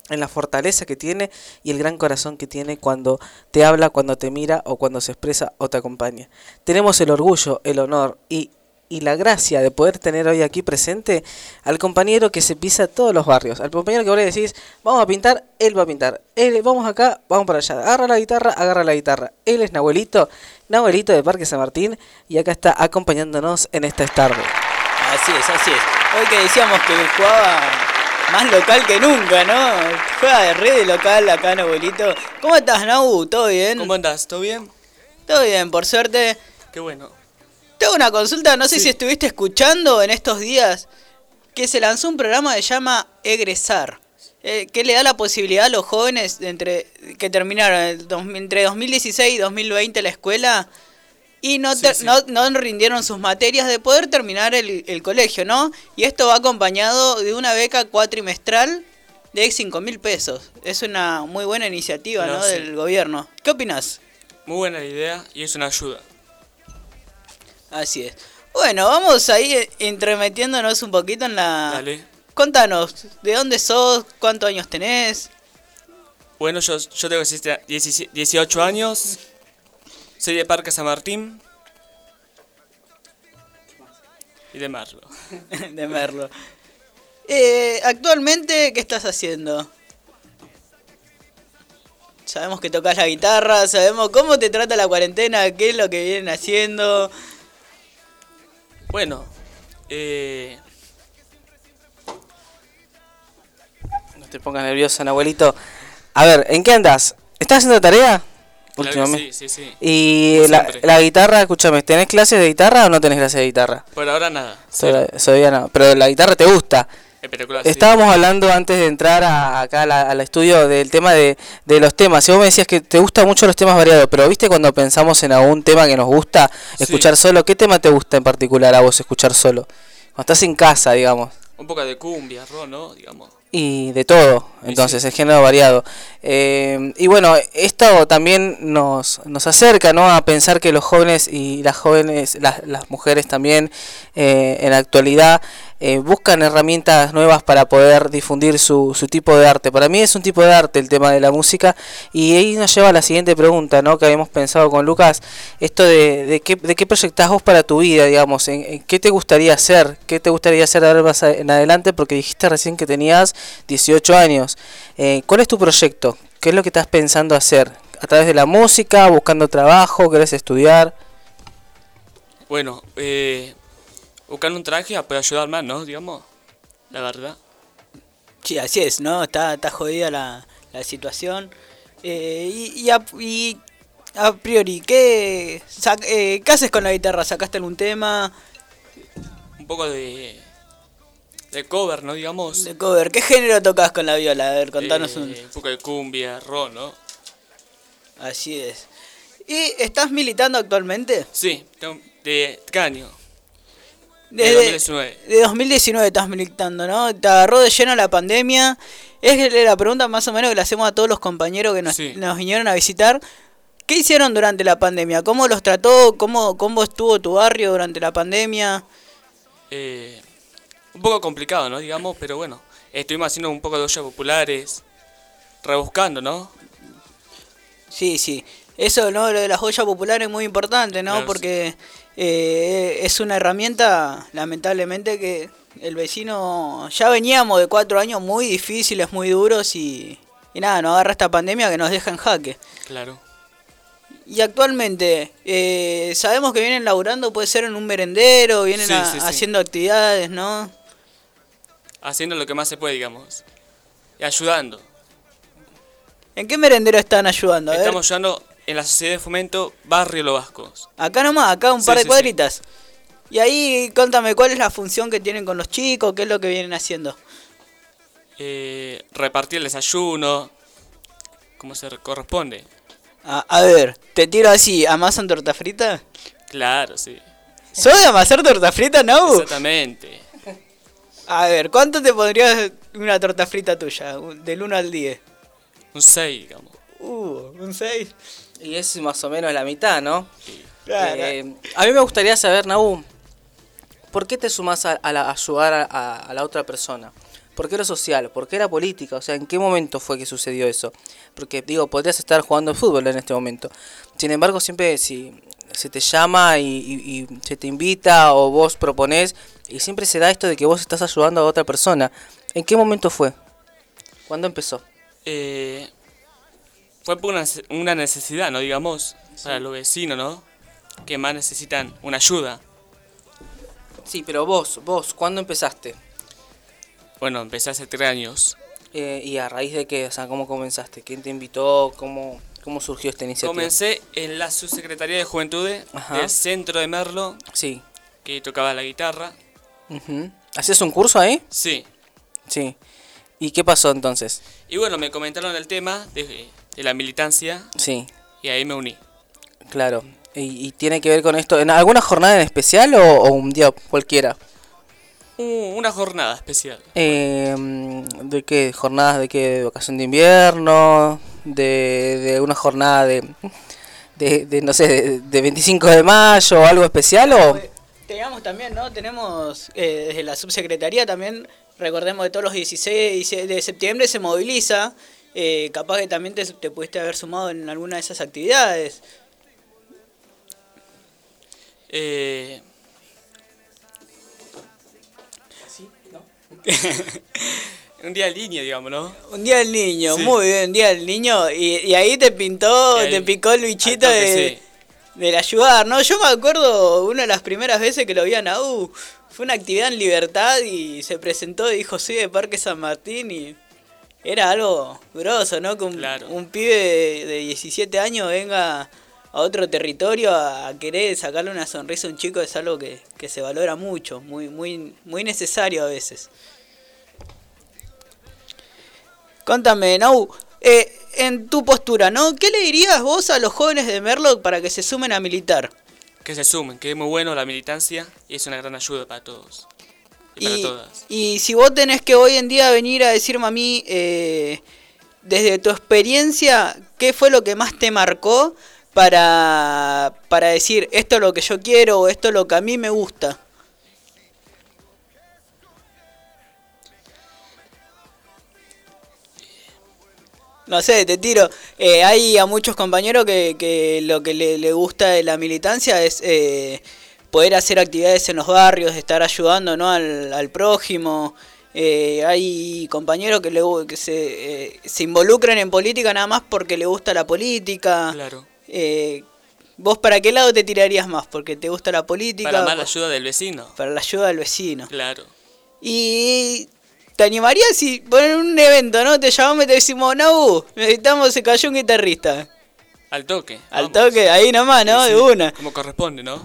en la fortaleza que tiene y el gran corazón que tiene cuando te habla, cuando te mira o cuando se expresa o te acompaña. Tenemos el orgullo, el honor y, y la gracia de poder tener hoy aquí presente al compañero que se pisa todos los barrios, al compañero que vos le decís, vamos a pintar, él va a pintar, él, vamos acá, vamos para allá, agarra la guitarra, agarra la guitarra. Él es Nahuelito, Nahuelito de Parque San Martín y acá está acompañándonos en esta tarde. Así es, así es. Hoy que decíamos que jugaba Más local que nunca, ¿no? Juega de red de local acá, abuelito. ¿Cómo estás, Nau? ¿Todo bien? ¿Cómo andás? ¿Todo bien? Todo bien, por suerte. Qué bueno. Tengo una consulta, no sé si estuviste escuchando en estos días que se lanzó un programa que se llama Egresar, eh, que le da la posibilidad a los jóvenes de entre que terminaron dos- entre 2016 y 2020 la escuela y no, ter- no, no rindieron sus materias de poder terminar el, el colegio, ¿no? Y esto va acompañado de una beca cuatrimestral de 5 mil pesos. Es una muy buena iniciativa, No, ¿no? sí. Del gobierno. ¿Qué opinas? Muy buena idea y es una ayuda. Así es. Bueno, vamos ahí entremetiéndonos un poquito en la... Dale. Contanos, ¿de dónde sos? ¿Cuántos años tenés? Bueno, yo, yo tengo 17 18 años. Soy de Parque San Martín. Y de Marlo. de Merlo. Eh, actualmente, ¿qué estás haciendo? Sabemos que tocas la guitarra, sabemos cómo te trata la cuarentena, qué es lo que vienen haciendo. Bueno, eh, No te pongas nervioso, abuelito. A ver, ¿en qué andas? ¿Estás haciendo tarea? Claro Últimamente. sí, sí, sí. Y la, la guitarra, escúchame, ¿tenés clases de guitarra o no tenés clases de guitarra? por ahora nada. Todavía todavía no, pero la guitarra te gusta. Espectacular, sí. Estábamos hablando antes de entrar a- acá a la- al estudio del tema de, de los temas. Y vos me decías que te gustan mucho los temas variados, pero viste cuando pensamos en algún tema que nos gusta escuchar solo, ¿qué tema te gusta en particular a vos escuchar solo? Cuando estás en casa, digamos. Un poco de cumbia, rock, ¿no? Digamos. Y de todo, entonces, el género variado. Eh, y bueno, esto también nos, nos acerca ¿no? a pensar que los jóvenes y las jóvenes, las, las mujeres también eh, en la actualidad eh, buscan herramientas nuevas para poder difundir su, su tipo de arte. Para mí es un tipo de arte el tema de la música y ahí nos lleva a la siguiente pregunta ¿no? que habíamos pensado con Lucas, esto de, de, qué, de qué vos para tu vida, digamos, en, qué te gustaría hacer, qué te gustaría hacer ahora más en adelante, porque dijiste recién que tenías 18 años. Eh, ¿Cuál es tu proyecto? ¿Qué es lo que estás pensando hacer? ¿A través de la música? ¿Buscando trabajo? ¿Querés estudiar? Bueno, eh, buscar un traje puede ayudar más, ¿no? Digamos. La verdad. Sí, así es, ¿no? Está, está jodida la, la situación. Eh, y, y, a, y a priori, ¿qué, sac- eh, ¿qué haces con la guitarra? ¿Sacaste algún tema Un poco de. de cover, ¿no? Digamos. de cover? ¿Qué género tocas con la viola? A ver, contanos Eh, un... un poco de cumbia, rock, ¿no? Así es. ¿Y estás militando actualmente? Sí, tengo- de ¿qué año? De Desde- 2019. De 2019 estás militando, ¿no? Te agarró de lleno la pandemia. Es la pregunta más o menos que le hacemos a todos los compañeros que nos, Sí. nos vinieron a visitar. ¿Qué hicieron durante la pandemia? ¿Cómo los trató? ¿Cómo, cómo estuvo tu barrio durante la pandemia? Eh, un poco complicado, ¿no? Digamos, pero bueno. Estuvimos haciendo un poco de ollas populares. Rebuscando, ¿no? Sí, sí. Eso, ¿no? Lo de las ollas populares es muy importante, ¿no? Claro, sí. Eh, es una herramienta, lamentablemente, que el vecino... Ya veníamos de cuatro años muy difíciles, muy duros y... Y nada, nos agarra esta pandemia que nos deja en jaque. Claro. Y actualmente, eh, sabemos que vienen laburando, puede ser en un merendero, vienen Sí, a- sí, sí. haciendo actividades, ¿no? Haciendo lo que más se puede, digamos. Y ayudando. ¿En qué merendero están ayudando? A ver, Estamos ayudando en la Sociedad de Fomento Barrio Los Vascos. acá nomás, acá un Sí, par de sí, sí. cuadritas. Y ahí, contame, ¿cuál es la función que tienen con los chicos? ¿Qué es lo que vienen haciendo? Eh, repartir el desayuno. Como se corresponde. A, a ver, te tiro así, ¿amasan torta frita? Claro, sí. ¿Sos de amasar torta frita, no? Exactamente. A ver, ¿cuánto te pondrías una torta frita tuya? Del 1 al 10. Un 6, digamos. Uh, un 6. Y es más o menos la mitad, ¿no? Claro. Eh, a mí me gustaría saber, Naú, ¿por qué te sumás a, a la- a ayudar a, la otra persona? ¿Por qué lo social? ¿Por qué la política? O sea, ¿en qué momento fue que sucedió eso? Porque, digo, podrías estar jugando fútbol en este momento. Sin embargo, siempre si se te llama y, y- y se te invita o vos proponés, y siempre se da esto de que vos estás ayudando a otra persona. ¿En qué momento fue? ¿Cuándo empezó? Eh, fue por una, una necesidad, ¿no? Digamos, para los vecinos, ¿no? Que más necesitan una ayuda. Sí, pero vos, vos, ¿cuándo empezaste? Bueno, empecé hace tres años. Eh, ¿Y a raíz de qué? O sea, ¿cómo comenzaste? ¿Quién te invitó? ¿Cómo, cómo surgió esta iniciativa? Comencé en la subsecretaría de Juventudes Ajá. del centro de Merlo, Sí. que tocaba la guitarra. ¿Hacías un curso ahí? Sí. Sí. ¿Y qué pasó entonces? Y bueno, me comentaron el tema de, de la militancia Sí, y ahí me uní. claro. ¿Y, y tiene que ver con esto? ¿En alguna jornada en especial o, o un día cualquiera? Uh, una jornada especial. Eh, ¿De qué? ¿Jornadas de qué? ¿De vacación de invierno? ¿De, de una jornada de, de, de, no sé, de, de 25 de mayo o algo especial? o Teníamos también, ¿no? Tenemos eh, desde la subsecretaría también, recordemos que todos los 16 de septiembre se moviliza. Eh, capaz que también te, te pudiste haber sumado en alguna de esas actividades. Eh, un día en línea, digamos, ¿no? Un día del niño, Sí. muy bien, un día del niño. Y, y ahí te pintó, ahí, te picó el bichito de, sí. del ayudar, ¿no? Yo me acuerdo una de las primeras veces que lo vi a Naú, fue una actividad en Libertad y se presentó y dijo, soy de Parque San Martín y era algo grosso, ¿no? Que un, un pibe de, de 17 años venga a otro territorio a, a querer sacarle una sonrisa a un chico es algo que, que se valora mucho, muy, muy, muy necesario a veces. Contame, Nau, eh, en tu postura, ¿no? ¿Qué le dirías vos a los jóvenes de Merlock para que se sumen a militar? Que se sumen, que es muy bueno la militancia y es una gran ayuda para todos. Y, para Y, todas. y si vos tenés que hoy en día venir a decirme a mí, eh, desde tu experiencia, ¿qué fue lo que más te marcó para, para decir esto es lo que yo quiero o esto es lo que a mí me gusta? No sé, te tiro. Eh, hay a muchos compañeros que, que lo que le, le gusta de la militancia es eh, poder hacer actividades en los barrios, estar ayudando ¿no? al, al prójimo. Eh, hay compañeros que, le, que se, eh, se involucran en política nada más porque le gusta la política. Claro. Eh, ¿Vos para qué lado te tirarías más? ¿Porque te gusta la política? Para más la ayuda del vecino. Para la ayuda del vecino. Claro. Y te animarías si poner un evento, ¿no? Te llamamos y te decimos, Nabu, necesitamos, se cayó un guitarrista. Al toque. Al vamos. toque, ahí nomás, ¿no? Sí, De una. Como corresponde, ¿no?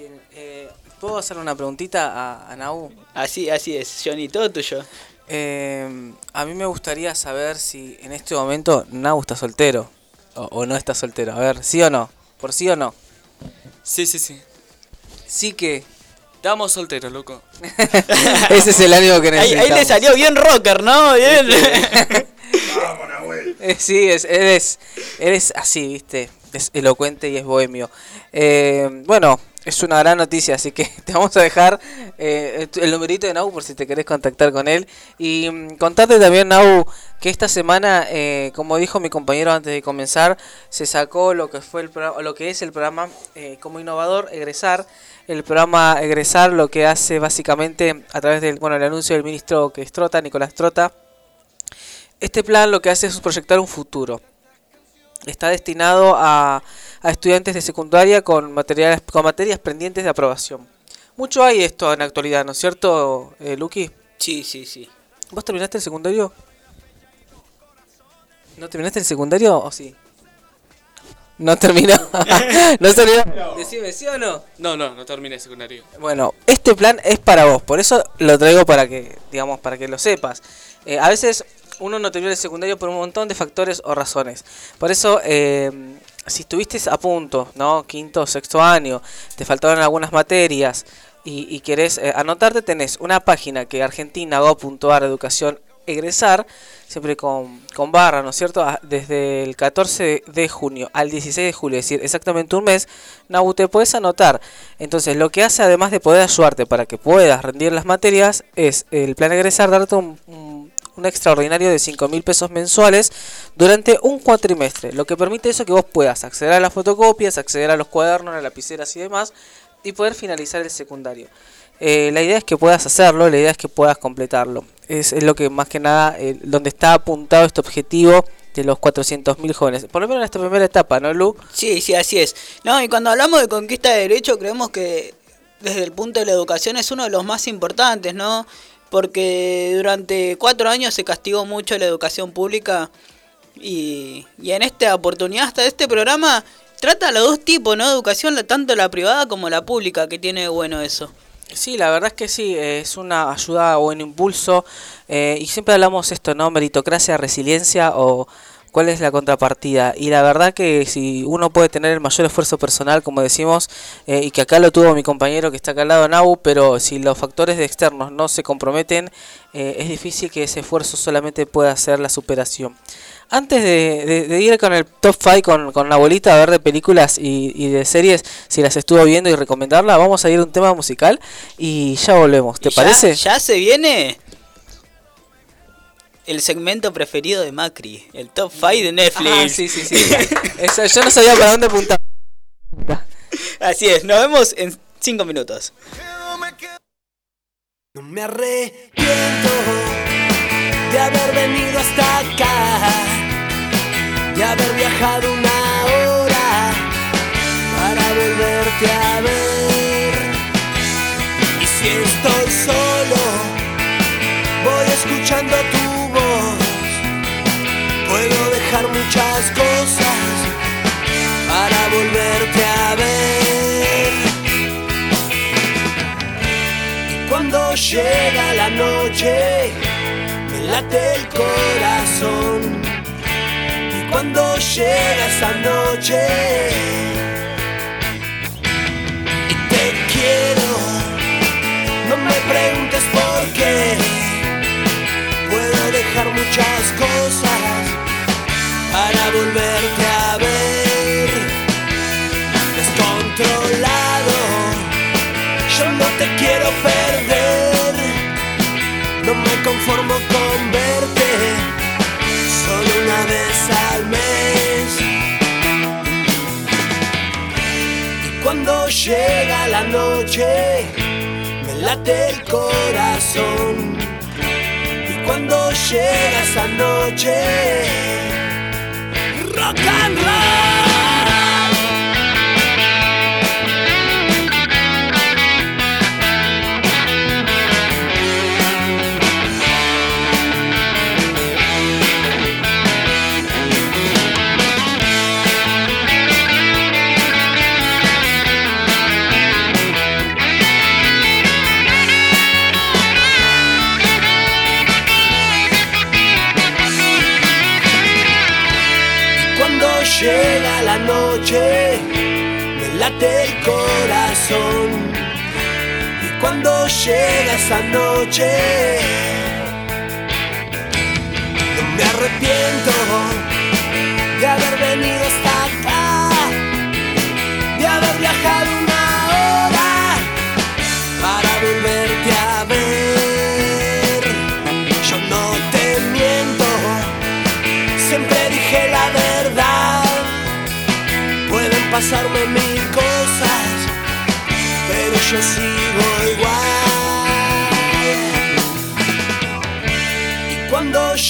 Bien, eh, ¿puedo hacer una preguntita a, a Nau? Así, así es, Johnny, todo tuyo. Eh, a mí me gustaría saber si en este momento Nau está soltero o, o no está soltero. A ver, ¿sí o no? ¿Por sí o no? Sí, sí, sí. Sí que... Estamos solteros, loco. Ese es el ánimo que Ahí, ahí necesitamos. le salió bien rocker, ¿no? Bien. Eh, sí, es, eres, eres así, viste. Es elocuente y es bohemio. Eh, bueno, es una gran noticia, así que te vamos a dejar eh, el numerito de Nau por si te querés contactar con él. Y mm, contarte también, Nau, que esta semana, eh, como dijo mi compañero antes de comenzar, se sacó lo que fue el programa, lo que es el programa eh, como innovador egresar. El programa egresar lo que hace básicamente a través del bueno el anuncio del ministro que es Trota, Nicolás Trota. Este plan lo que hace es proyectar un futuro. Está destinado a, a estudiantes de secundaria con materiales con materias pendientes de aprobación. Mucho hay esto en la actualidad, ¿no es cierto, eh, Lucky? Sí, sí, sí. ¿Vos terminaste el secundario? ¿No terminaste el secundario o sí? No terminó. no terminó. Decime, ¿sí o no? No, no, no terminé el secundario. Bueno, este plan es para vos, por eso lo traigo para que, digamos, para que lo sepas. Eh, a veces uno no termina el secundario por un montón de factores o razones. Por eso, eh, si estuviste a punto, ¿no? Quinto sexto año, te faltaron algunas materias y, y querés eh, anotarte, tenés una página que argentina.gov.ar educación egresar, siempre con, con barra, ¿no es cierto? Ah, Desde el 14 de junio al 16 de julio, es decir, exactamente un mes, Nabu, te puedes anotar. Entonces, lo que hace, además de poder ayudarte para que puedas rendir las materias, es el plan egresar darte un, un extraordinario de 5 mil pesos mensuales durante un cuatrimestre, lo que permite eso que vos puedas acceder a las fotocopias, acceder a los cuadernos, a lapiceras y demás, y poder finalizar el secundario. Eh, la idea es que puedas hacerlo, la idea es que puedas completarlo. Es, lo que más que nada, eh, donde está apuntado este objetivo de los 400.000 jóvenes. Por lo menos en esta primera etapa, ¿no, Lu? Sí, sí, así es. No, y cuando hablamos de conquista de derechos, creemos que desde el punto de la educación es uno de los más importantes, ¿no? Porque durante cuatro años se castigó mucho la educación pública y, y en esta oportunidad, hasta este programa, trata a los dos tipos, ¿no? Educación, tanto la privada como la pública, que tiene bueno eso. Sí, la verdad es que sí, es una ayuda o un impulso. eh, y siempre hablamos esto, ¿no? Meritocracia, resiliencia o cuál es la contrapartida. Y la verdad que si uno puede tener el mayor esfuerzo personal, como decimos, eh, y que acá lo tuvo mi compañero que está acá al lado, Nau, pero si los factores de externos no se comprometen, eh, es difícil que ese esfuerzo solamente pueda ser la superación. Antes de, de- de ir con el top 5 con, con la abuelita a ver de películas y, y de series, si las estuvo viendo y recomendarla, vamos a ir a un tema musical y ya volvemos. ¿Te ya- parece? Ya se viene el segmento preferido de Macri, el top 5 de Netflix. Ah, sí, sí, sí. Eso, yo no sabía para dónde apuntar. Así es, nos vemos en 5 minutos. No me arrepiento de haber venido hasta acá, de haber viajado una hora para volverte a ver. Y si estoy solo, voy escuchando tu. Puedo dejar muchas cosas para volverte a ver. Y cuando llega la noche, me late el corazón. Y cuando llega esa noche, y te quiero, no me preguntes por qué. Dejar muchas cosas para volverte a ver. Descontrolado, yo no te quiero perder. No me conformo con verte solo una vez al mes. Y cuando llega la noche, me late el corazón. Cuando llega esa noche, rock and roll. Llega esa noche, no me arrepiento de haber venido hasta acá, de haber viajado una hora para volverte a ver. Yo no te miento siempre dije la verdad. Pueden pasarme mil cosas, pero yo sigo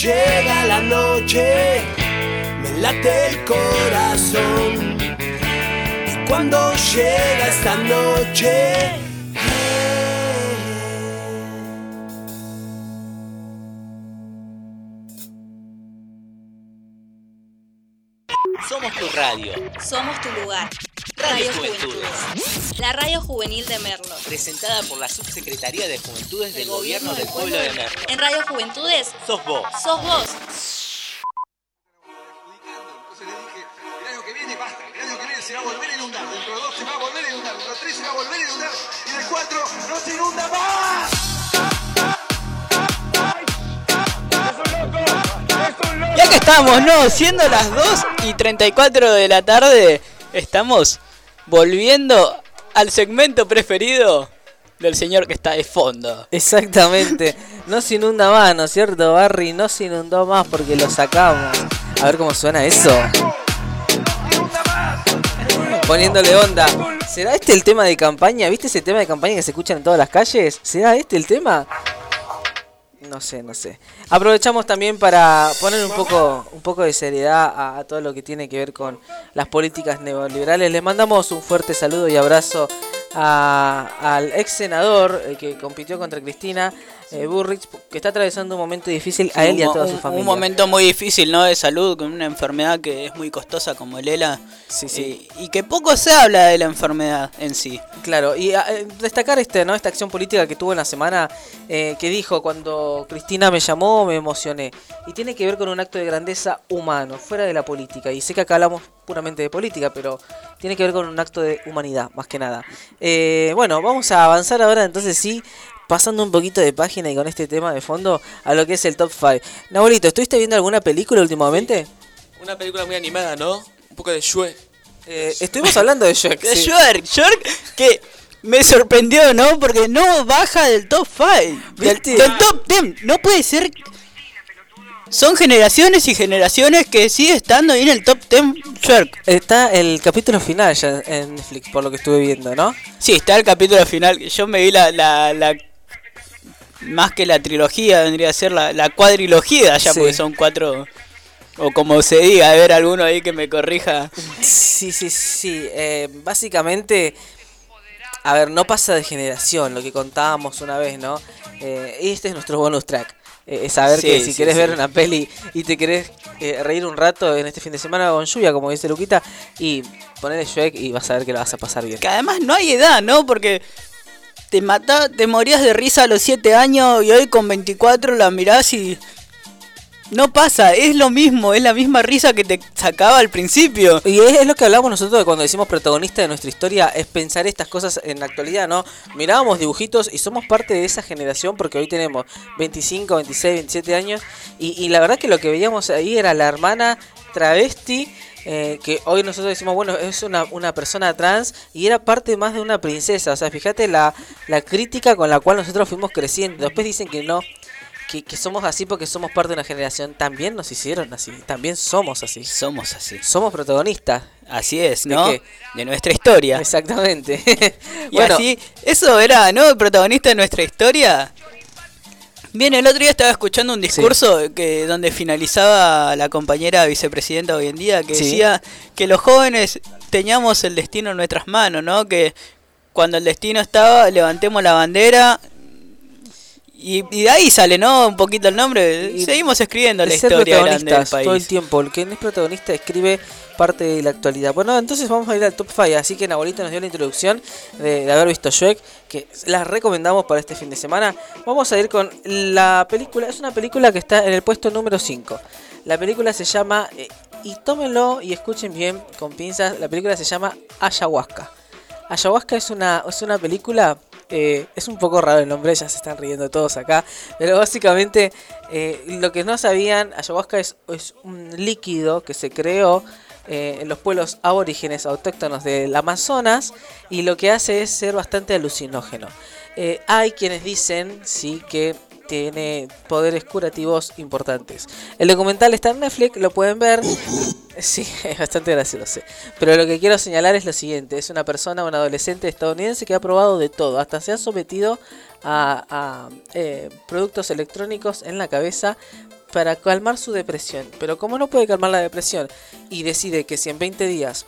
llega la noche, me late el corazón. Y cuando llega esta noche, radio. Somos tu lugar. Radio Radio Juventudes. Juventudes. La radio juvenil de Merlo. Presentada por la Subsecretaría de Juventudes del Gobierno del Pueblo de Merlo. En Radio Juventudes Sos vos. sos vos. El año que viene basta, el año que viene se va a volver a inundar, dentro de dos se va a volver a inundar, dentro de tres se va a volver a inundar y de cuatro no se inunda más. Ya que estamos, ¿no? Siendo las 2 y 34 de la tarde, estamos volviendo al segmento preferido del señor que está de fondo. Exactamente. No se inunda más, ¿no es cierto, Barry? No se inundó más porque lo sacamos. A ver cómo suena eso. Poniéndole onda. ¿Será este el tema de campaña? ¿Viste ese tema de campaña que se escuchan en todas las calles? ¿Será este el tema? No sé, no sé. Aprovechamos también para poner un poco, un poco de seriedad a, a todo lo que tiene que ver con las políticas neoliberales. Les mandamos un fuerte saludo y abrazo a- al ex senador eh, que compitió contra Cristina eh, Burrich, que está atravesando un momento difícil a él y a Un toda su familia. Un momento muy difícil, ¿no? De salud, con una enfermedad que es muy costosa como el ELA. Sí, sí. Y, y que poco se habla de la enfermedad en sí. Claro, y ah, eh, destacar este, ¿no? esta acción política que tuvo en la semana, eh, que dijo, cuando Cristina me llamó, me emocioné. Y tiene que ver con un acto de grandeza humano, fuera de la política. Y sé que acá hablamos puramente de política, pero tiene que ver con un acto de humanidad, más que nada. Eh, bueno, vamos a avanzar ahora entonces sí, pasando un poquito de página y con este tema de fondo a lo que es el top 5. Nabolito, ¿estuviste viendo alguna película últimamente? Una película muy animada, ¿no? Un poco de Shue. Eh, estuvimos hablando de Shrek. De sí. Shrek, Shrek, que me sorprendió, ¿no? Porque no baja del top 5. Del, del top 10. No puede ser. Son generaciones y generaciones que sigue estando ahí en el top 10 Shrek. Está el capítulo final ya en Netflix, por lo que estuve viendo, ¿no? Sí, está el capítulo final. Yo me vi la. la, la- más que la trilogía, vendría a ser la, la cuadrilogía ya, Sí. porque son cuatro. O como se diga, a ver alguno ahí que me corrija. Sí, sí, sí. eh, básicamente, a ver, no pasa de generación lo que contábamos una vez, ¿no? Eh, este es nuestro bonus track. Eh, es saber Sí, que si sí, querés sí. ver una peli y te querés eh, reír un rato en este fin de semana con lluvia, como dice Luquita, y ponerle Shrek y vas a ver que lo vas a pasar bien. Que además no hay edad, ¿no? Porque te mata, te morías de risa a los 7 años y hoy con 24 la mirás y no pasa, es lo mismo, es la misma risa que te sacaba al principio. Y es, lo que hablamos nosotros de cuando decimos protagonista de nuestra historia, es pensar estas cosas en la actualidad, ¿no? Mirábamos dibujitos y somos parte de esa generación porque hoy tenemos 25, 26, 27 años y, y la verdad que lo que veíamos ahí era la hermana travesti. eh, que hoy nosotros decimos, bueno, es una, una persona trans y era parte más de una princesa. O sea, fíjate la, la crítica con la cual nosotros fuimos creciendo. Después dicen que no, que, que somos así porque somos parte de una generación. También nos hicieron así, también somos así. Somos así. Somos protagonistas. Así es, ¿De ¿no? De nuestra historia. Exactamente. Y bueno, así, eso era, ¿no? El protagonista de nuestra historia. Bien, el otro día estaba escuchando un discurso que donde finalizaba la compañera vicepresidenta hoy en día que Sí. decía que los jóvenes teníamos el destino en nuestras manos, ¿no? Que cuando el destino estaba, levantemos la bandera y, y de ahí sale, ¿no? Un poquito el nombre. Y- Seguimos escribiendo la historia grande del todo el tiempo. El que no es protagonista escribe parte de la actualidad. Bueno, entonces vamos a ir al top 5. Así que Nabolito nos dio la introducción de, de haber visto Shrek, que la recomendamos para este fin de semana. Vamos a ir con la película. Es una película que está en el puesto número 5. La película se llama, eh, y tómenlo y escuchen bien con pinzas, la película se llama Ayahuasca. Ayahuasca es una, es una película, eh, es un poco raro el nombre, ya se están riendo todos acá, pero básicamente eh, lo que no sabían, ayahuasca es, es un líquido que se creó eh, en los pueblos aborígenes autóctonos del Amazonas y lo que hace es ser bastante alucinógeno. Hay quienes dicen, sí, que tiene poderes curativos importantes. El documental está en Netflix, lo pueden ver. Sí, es bastante gracioso. Pero lo que quiero señalar es lo siguiente: es una persona, un adolescente estadounidense que ha probado de todo, hasta se ha sometido a, eh, productos electrónicos en la cabeza para calmar su depresión. Pero como no puede calmar la depresión y decide que si en 20 días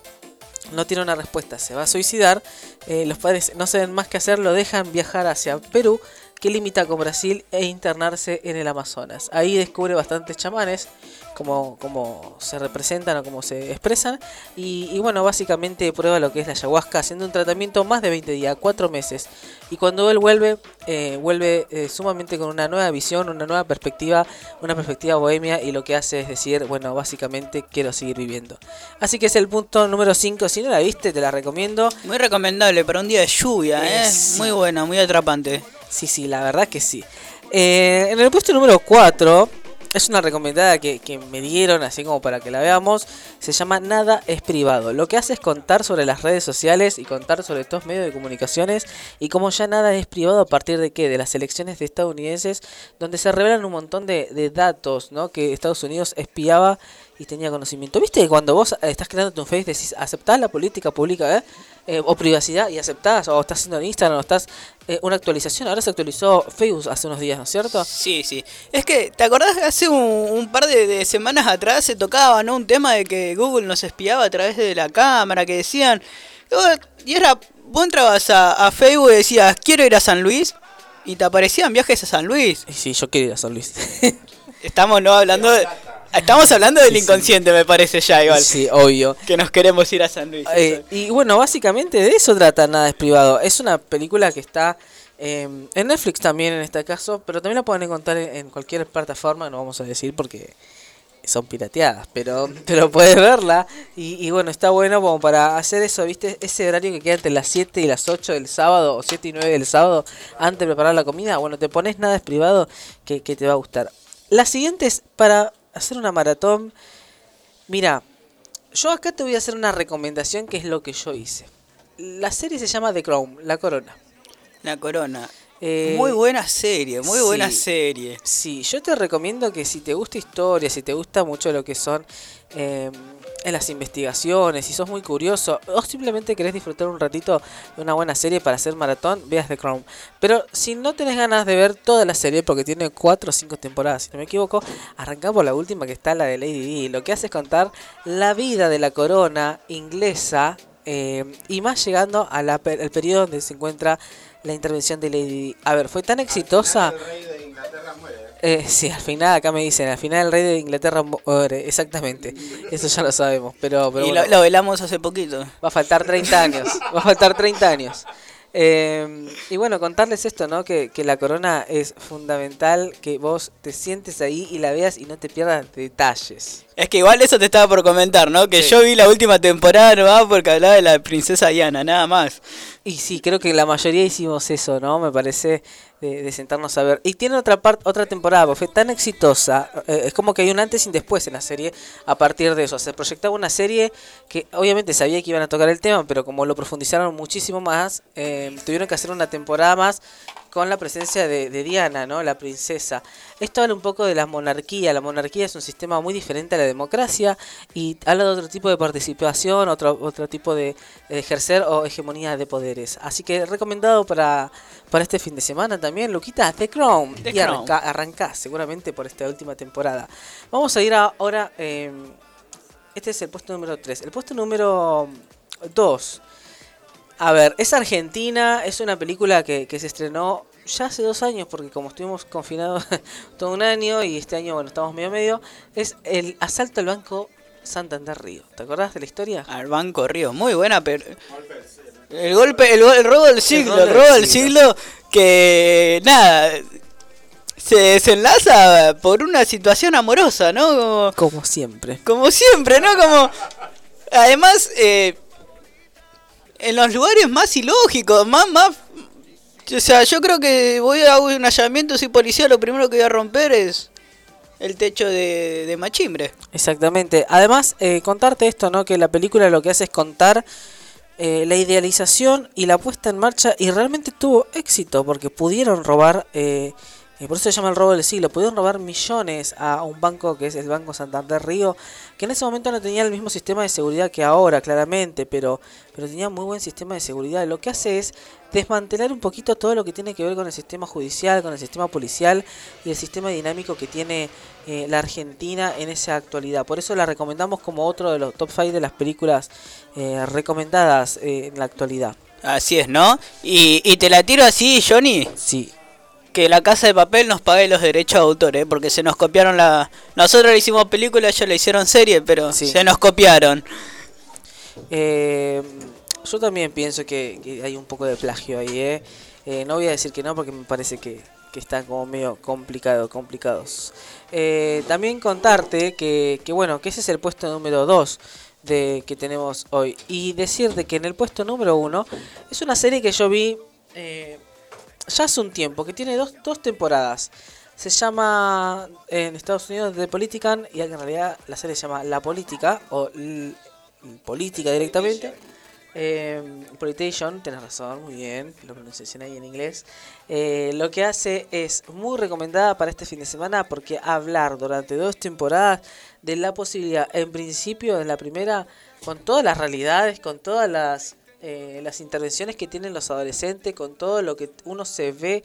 no tiene una respuesta, se va a suicidar, eh, los padres no saben más que hacer, lo dejan viajar hacia Perú, que limita con Brasil, e internarse en el Amazonas. Ahí descubre bastantes chamanes, como, como se representan o como se expresan, y, y bueno, básicamente prueba lo que es la ayahuasca, haciendo un tratamiento más de 20 días, 4 meses. Y cuando él vuelve, eh, vuelve eh, sumamente con una nueva visión, una nueva perspectiva, una perspectiva bohemia, y lo que hace es decir, bueno, básicamente quiero seguir viviendo. Así que es el punto número 5, si no la viste, te la recomiendo. Muy recomendable para un día de lluvia, ¿eh? Sí. Muy buena, muy atrapante. Sí, sí, la verdad que sí. Eh, en el puesto número 4 es una recomendada que, que me dieron, así como para que la veamos. Se llama Nada es privado. Lo que hace es contar sobre las redes sociales y contar sobre estos medios de comunicaciones y cómo ya nada es privado a partir de qué? De las elecciones de estadounidenses, donde se revelan un montón de, datos ¿no? que Estados Unidos espiaba y tenía conocimiento. ¿Viste que cuando vos estás creando tu face decís, aceptás la política pública eh? Eh, o privacidad y aceptás, o estás haciendo en Instagram, o estás eh, una actualización? Ahora se actualizó Facebook hace unos días, ¿no es cierto? Sí, sí. Es que, ¿te acordás que hace un, un par de, de semanas atrás se tocaba, ¿no? Un tema de que Google nos espiaba a través de la cámara, que decían... "Oh", Y era vos entrabas a, a Facebook y decías, quiero ir a San Luis, y te aparecían viajes a San Luis. Y sí, yo quiero ir a San Luis. Estamos no hablando de, estamos hablando del inconsciente, me parece ya igual. Sí, obvio. Que nos queremos ir a San Luis. Eh, y bueno, básicamente de eso trata Nada es privado. Es una película que está eh, en Netflix también en este caso, pero también la pueden encontrar en, en cualquier plataforma, no vamos a decir porque son pirateadas, pero, pero puedes verla. Y, y bueno, está bueno como para hacer eso, ¿viste? Ese horario que queda entre las 7 y las 8 del sábado, o 7 y 9 del sábado, antes de preparar la comida. Bueno, te pones nada es privado que, que te va a gustar. La siguiente es para hacer una maratón. Mira, yo acá te voy a hacer una recomendación que es lo que yo hice. La serie se llama The Crown, La Corona. La Corona. Eh, muy buena serie, muy buena serie. Sí, yo te recomiendo que si te gusta historia, si te gusta mucho lo que son eh, en las investigaciones, si sos muy curioso, o simplemente querés disfrutar un ratito de una buena serie para hacer maratón, veas The Crown. Pero si no tenés ganas de ver toda la serie, porque tiene 4 o 5 temporadas, si no me equivoco, arrancá por la última que está la de Lady Di. Lo que hace es contar la vida de la corona inglesa eh, y más llegando al periodo donde se encuentra la intervención de Lady Di. A ver, fue tan exitosa. Eh, sí, al final, acá me dicen, al final el rey de Inglaterra muere, exactamente. Eso ya lo sabemos, pero... pero y bueno, lo, lo velamos hace poquito. Va a faltar 30 años, va a faltar 30 años. Eh, y bueno, contarles esto, ¿no? Que, que la corona es fundamental, que vos te sientes ahí y la veas y no te pierdas detalles. Es que igual eso te estaba por comentar, ¿no? Que Sí. yo vi la última temporada, ¿no? Porque hablaba de la princesa Diana, nada más. Y sí, creo que la mayoría hicimos eso, ¿no? Me parece de, sentarnos a ver. Y tiene otra parte, otra temporada, fue tan exitosa, eh, es como que hay un antes y un después en la serie a partir de eso. Se proyectaba una serie que obviamente sabía que iban a tocar el tema, pero como lo profundizaron muchísimo más, eh, tuvieron que hacer una temporada más con la presencia de, de Diana, ¿no? La princesa. Esto habla un poco de la monarquía. La monarquía es un sistema muy diferente a la democracia y habla de otro tipo de participación, otro, otro tipo de, de ejercer o hegemonía de poderes. Así que recomendado para, para este fin de semana también, Luquita, The Crown. The y arranca, arrancá seguramente por esta última temporada. Vamos a ir ahora... eh, este es el puesto número 3. El puesto número 2. A ver, es Argentina, es una película que, que se estrenó ya hace dos años, porque como estuvimos confinados todo un año y este año, bueno, estamos medio medio, es el asalto al Banco Santander Río. ¿Te acordás de la historia? Al Banco Río, muy buena, pero... El golpe, el, go- el robo del siglo, el robo robo del del siglo que, nada, se desenlaza por una situación amorosa, ¿no? Como, Como siempre. como siempre, ¿no? Como, además, eh, en los lugares más ilógicos, más, más... O sea, yo creo que voy a un allanamiento si policía, lo primero que voy a romper es el techo de, de machimbre. Exactamente. Además, eh, contarte esto, ¿no? Que la película lo que hace es contar eh, la idealización y la puesta en marcha y realmente tuvo éxito porque pudieron robar, eh, eh, por eso se llama el robo del siglo, pudieron robar millones a un banco que es el Banco Santander Río, que en ese momento no tenía el mismo sistema de seguridad que ahora, claramente, pero, pero tenía muy buen sistema de seguridad. Lo que hace es desmantelar un poquito todo lo que tiene que ver con el sistema judicial, con el sistema policial y el sistema dinámico que tiene eh, la Argentina en esa actualidad. Por eso la recomendamos como otro de los top 5 de las películas eh, recomendadas eh, en la actualidad. Así es, ¿no? Y, y te la tiro así, Johnny. Sí. Que la casa de papel nos pague los derechos de autor, ¿eh? Porque se nos copiaron la... Nosotros le hicimos película, ellos le hicieron serie, pero Sí. se nos copiaron. Eh, yo también pienso que, que hay un poco de plagio ahí, ¿eh? Eh, no voy a decir que no porque me parece que, que están como medio complicado, complicados. Eh, también contarte que, que, bueno, que ese es el puesto número 2 de que tenemos hoy. Y decirte que en el puesto número 1 es una serie que yo vi eh, ya hace un tiempo, que tiene dos, dos temporadas. Se llama en Estados Unidos The Politican y en realidad la serie se llama La Política o L- Política directamente. Eh, Politation, tenés razón, muy bien, lo pronunciación ahí en inglés. Eh, lo que hace es muy recomendada para este fin de semana porque hablar durante dos temporadas de la posibilidad, en principio en la primera, con todas las realidades, con todas las, eh, las intervenciones que tienen los adolescentes, con todo lo que uno se ve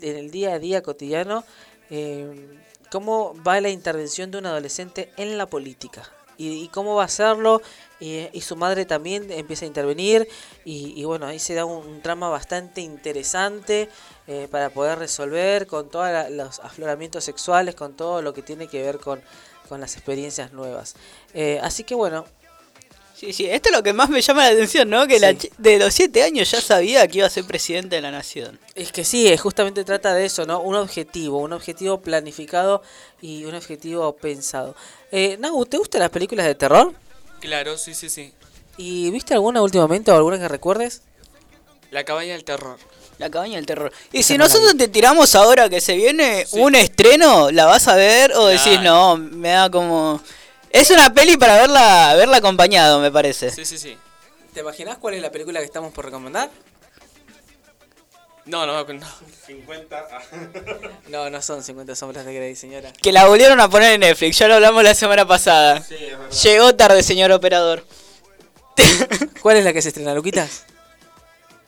en el día a día cotidiano, eh, cómo va la intervención de un adolescente en la política. y- cómo va a hacerlo. Y, su madre también empieza a intervenir. Y, bueno, ahí se da un, trama bastante interesante eh, para poder resolver con todos los afloramientos sexuales, con todo lo que tiene que ver con, con las experiencias nuevas. Así que bueno, Sí, sí, esto es lo que más me llama la atención, ¿no? Que la Sí. chi- de los siete años ya sabía que iba a ser presidente de la nación. Es que sí, eh, justamente trata de eso, ¿no? Un objetivo, un objetivo planificado y un objetivo pensado. Eh, Nagu, ¿te gustan las películas de terror? Claro, sí, sí, sí. ¿Y viste alguna últimamente o alguna que recuerdes? La cabaña del terror. La cabaña del terror. Y Esa si no la nosotros te tiramos ahora que se viene un estreno, ¿la vas a ver o decís no? Me da como... Es una peli para verla verla acompañado, me parece. Sí, sí, sí. ¿Te imaginas cuál es la película que estamos por recomendar? No, no, no. 50. No, no son 50 sombras de Grey, señora. Que la volvieron a poner en Netflix, ya lo hablamos la semana pasada. Llegó tarde, señor operador. ¿Cuál es la que se estrena, Luquitas?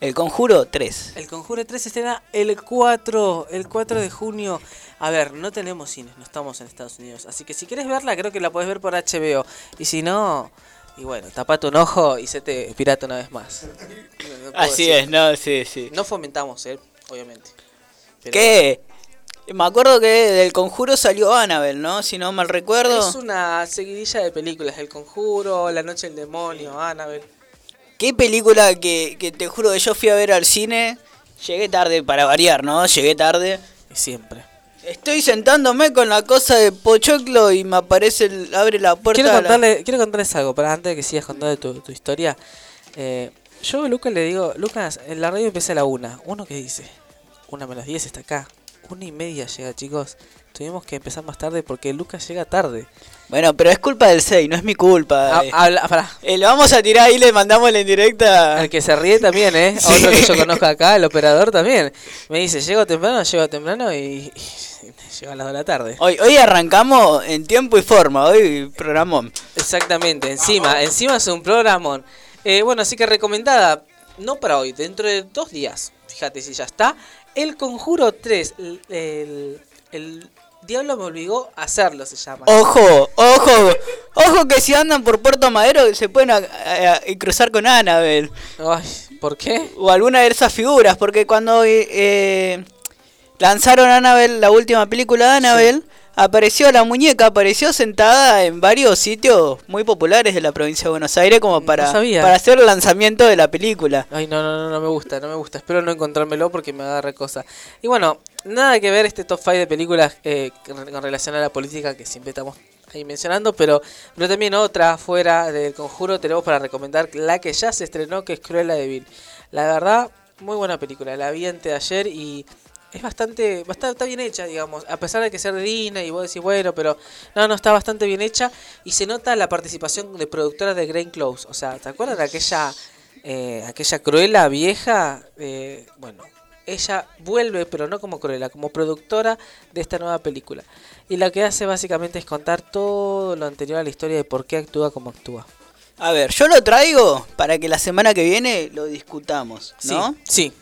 El Conjuro 3. El Conjuro 3 se estrena el 4, el 4 de junio. A ver, no tenemos cines, no estamos en Estados Unidos. Así que si quieres verla, creo que la puedes ver por HBO. Y si no, y bueno, tapate un ojo y se te pirata una vez más. No- no puedo Así decir. es, no, sí, sí. No fomentamos, eh, obviamente. Pero ¿Qué? Me acuerdo que del Conjuro salió Annabelle, ¿no? Si no mal recuerdo. Es una seguidilla de películas. El Conjuro, La Noche del Demonio, Annabelle. ¿Qué película que, que te juro que yo fui a ver al cine? Llegué tarde para variar, ¿no? Llegué tarde. Siempre. Estoy sentándome con la cosa de Pochoclo y me aparece, el- abre la puerta. Quiero, la- contarle, quiero contarles algo, para antes de que sigas contando tu, tu historia. Eh, yo a Lucas le digo, Lucas, en la radio empieza a la una. ¿Uno qué dice? Una menos 10 está acá. Una y media llega, chicos. Tuvimos que empezar más tarde porque Lucas llega tarde. Bueno, pero es culpa del 6, no es mi culpa. Ah, eh. habla- pará. Eh, lo vamos a tirar ahí, le mandamos la indirecta. El que se ríe también, ¿eh? Sí. Otro que yo conozco acá, el operador también. Me dice, llego temprano, llego temprano y, y llego a las 2 de la tarde. Hoy, hoy arrancamos en tiempo y forma, hoy programón. Exactamente, encima, encima es un programón. Eh, bueno, así que recomendada, no para hoy, dentro de dos días, fíjate si ya está, El Conjuro 3, el, el, el Diablo me obligó a hacerlo, se llama. Ojo, ojo, ojo que si andan por Puerto Madero se pueden a- a- a- cruzar con Annabelle. Ay, ¿por qué? O alguna de esas figuras, porque cuando eh, eh, lanzaron Annabelle, la última película de Annabelle, apareció la muñeca, apareció sentada en varios sitios muy populares de la provincia de Buenos Aires como para, para hacer el lanzamiento de la película. Ay, no, no, no, no me gusta, no me gusta. Espero no encontrármelo porque me agarre cosa. Y bueno, nada que ver este top 5 de películas eh, con relación a la política que siempre estamos ahí mencionando, pero, pero también otra fuera del conjuro tenemos para recomendar la que ya se estrenó, que es Cruella de Vil. La verdad, muy buena película. La vi antes ayer y es bastante, bastante está bien hecha, digamos. A pesar de que ser de Disney y vos decís, bueno, pero no, no, está bastante bien hecha. Y se nota la participación de productoras de Grain Close. O sea, ¿te acuerdas aquella, eh, aquella Cruella vieja? Eh, bueno, ella vuelve, pero no como Cruella, como productora de esta nueva película. Y lo que hace básicamente es contar todo lo anterior a la historia de por qué actúa como actúa. A ver, yo lo traigo para que la semana que viene lo discutamos, ¿no? Sí.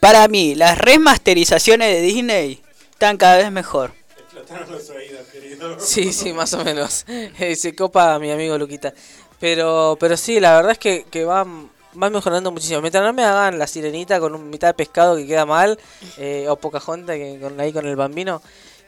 Para mí, las remasterizaciones de Disney están cada vez mejor. Explotaron los oídos, querido. Sí, sí, más o menos. Eh, se copa mi amigo Luquita. Pero, pero sí, la verdad es que, que van, van mejorando muchísimo. Mientras no me hagan la sirenita con un mitad de pescado que queda mal, eh, o Pocahontas que con, ahí con el bambino,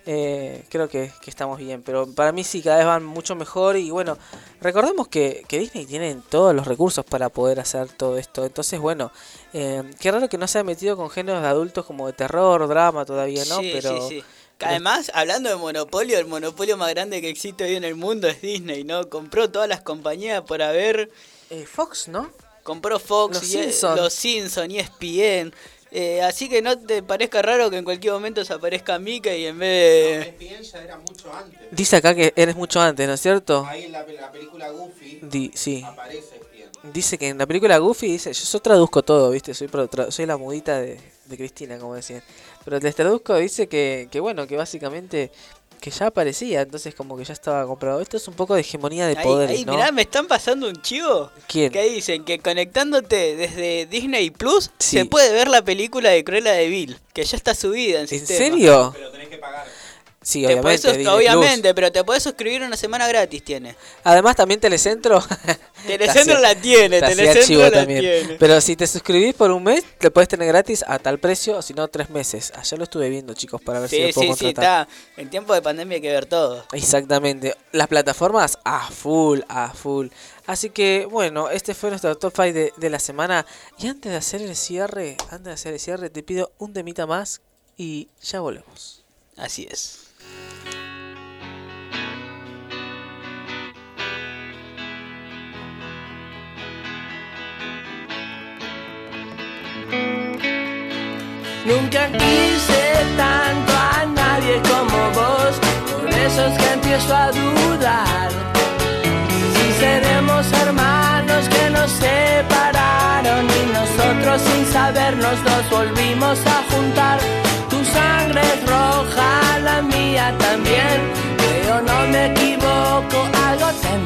eh, creo que, que estamos bien. Pero para mí sí, cada vez van mucho mejor. Y bueno, recordemos que, que Disney tiene todos los recursos para poder hacer todo esto. Entonces, bueno, eh, qué raro que no se haya metido con géneros de adultos como de terror, drama todavía, ¿no? Sí, pero, sí, sí. Además, hablando de monopolio, el monopolio más grande que existe hoy en el mundo es Disney, ¿no? Compró todas las compañías por haber... Eh, Fox, ¿no? Compró Fox, Los y e- Simpson. los Simpson y ESPN. Eh, así que no te parezca raro que en cualquier momento se aparezca Mickey y en vez de... ESPN ya era mucho antes. Dice acá que eres mucho antes, ¿no es cierto? Ahí en la, la película Goofy Di- sí. aparece ESPN. Dice que en la película Goofy dice, yo, yo traduzco todo, ¿viste? Soy pro- tra- soy la mudita de, de Cristina, como decían. Pero les traduzco, dice que, que bueno, que básicamente que ya aparecía, entonces como que ya estaba comprado. Esto es un poco de hegemonía de Ahí, ahí, ¿no? mirá, me están pasando un chivo. ¿Quién? Que dicen que conectándote desde Disney Plus Sí. se puede ver la película de Cruella de Vil, que ya está subida en, ¿En sistema. serio? Pero. Sí, Te obviamente. podés obviamente, pero te podés suscribir una semana gratis, tiene. Además, también Telecentro. Telecentro la tiene, te Telecentro la también. tiene. Pero si te suscribís por un mes, le puedes tener gratis a tal precio, o si no, tres meses. Ayer lo estuve viendo, chicos, para ver si lo puedo sí, sí, está. En tiempo de pandemia hay que ver todo. Exactamente. Las plataformas a full, a full. Así que, bueno, este fue nuestro top 5 de, de la semana. Y antes de hacer el cierre, antes de hacer el cierre, te pido un temita más y ya volvemos. Así es. Nunca quise tanto a nadie como vos, por eso es que empiezo a dudar. Si seremos hermanos que nos separaron y nosotros sin sabernos nos volvimos a juntar. Tu sangre es roja, la mía también.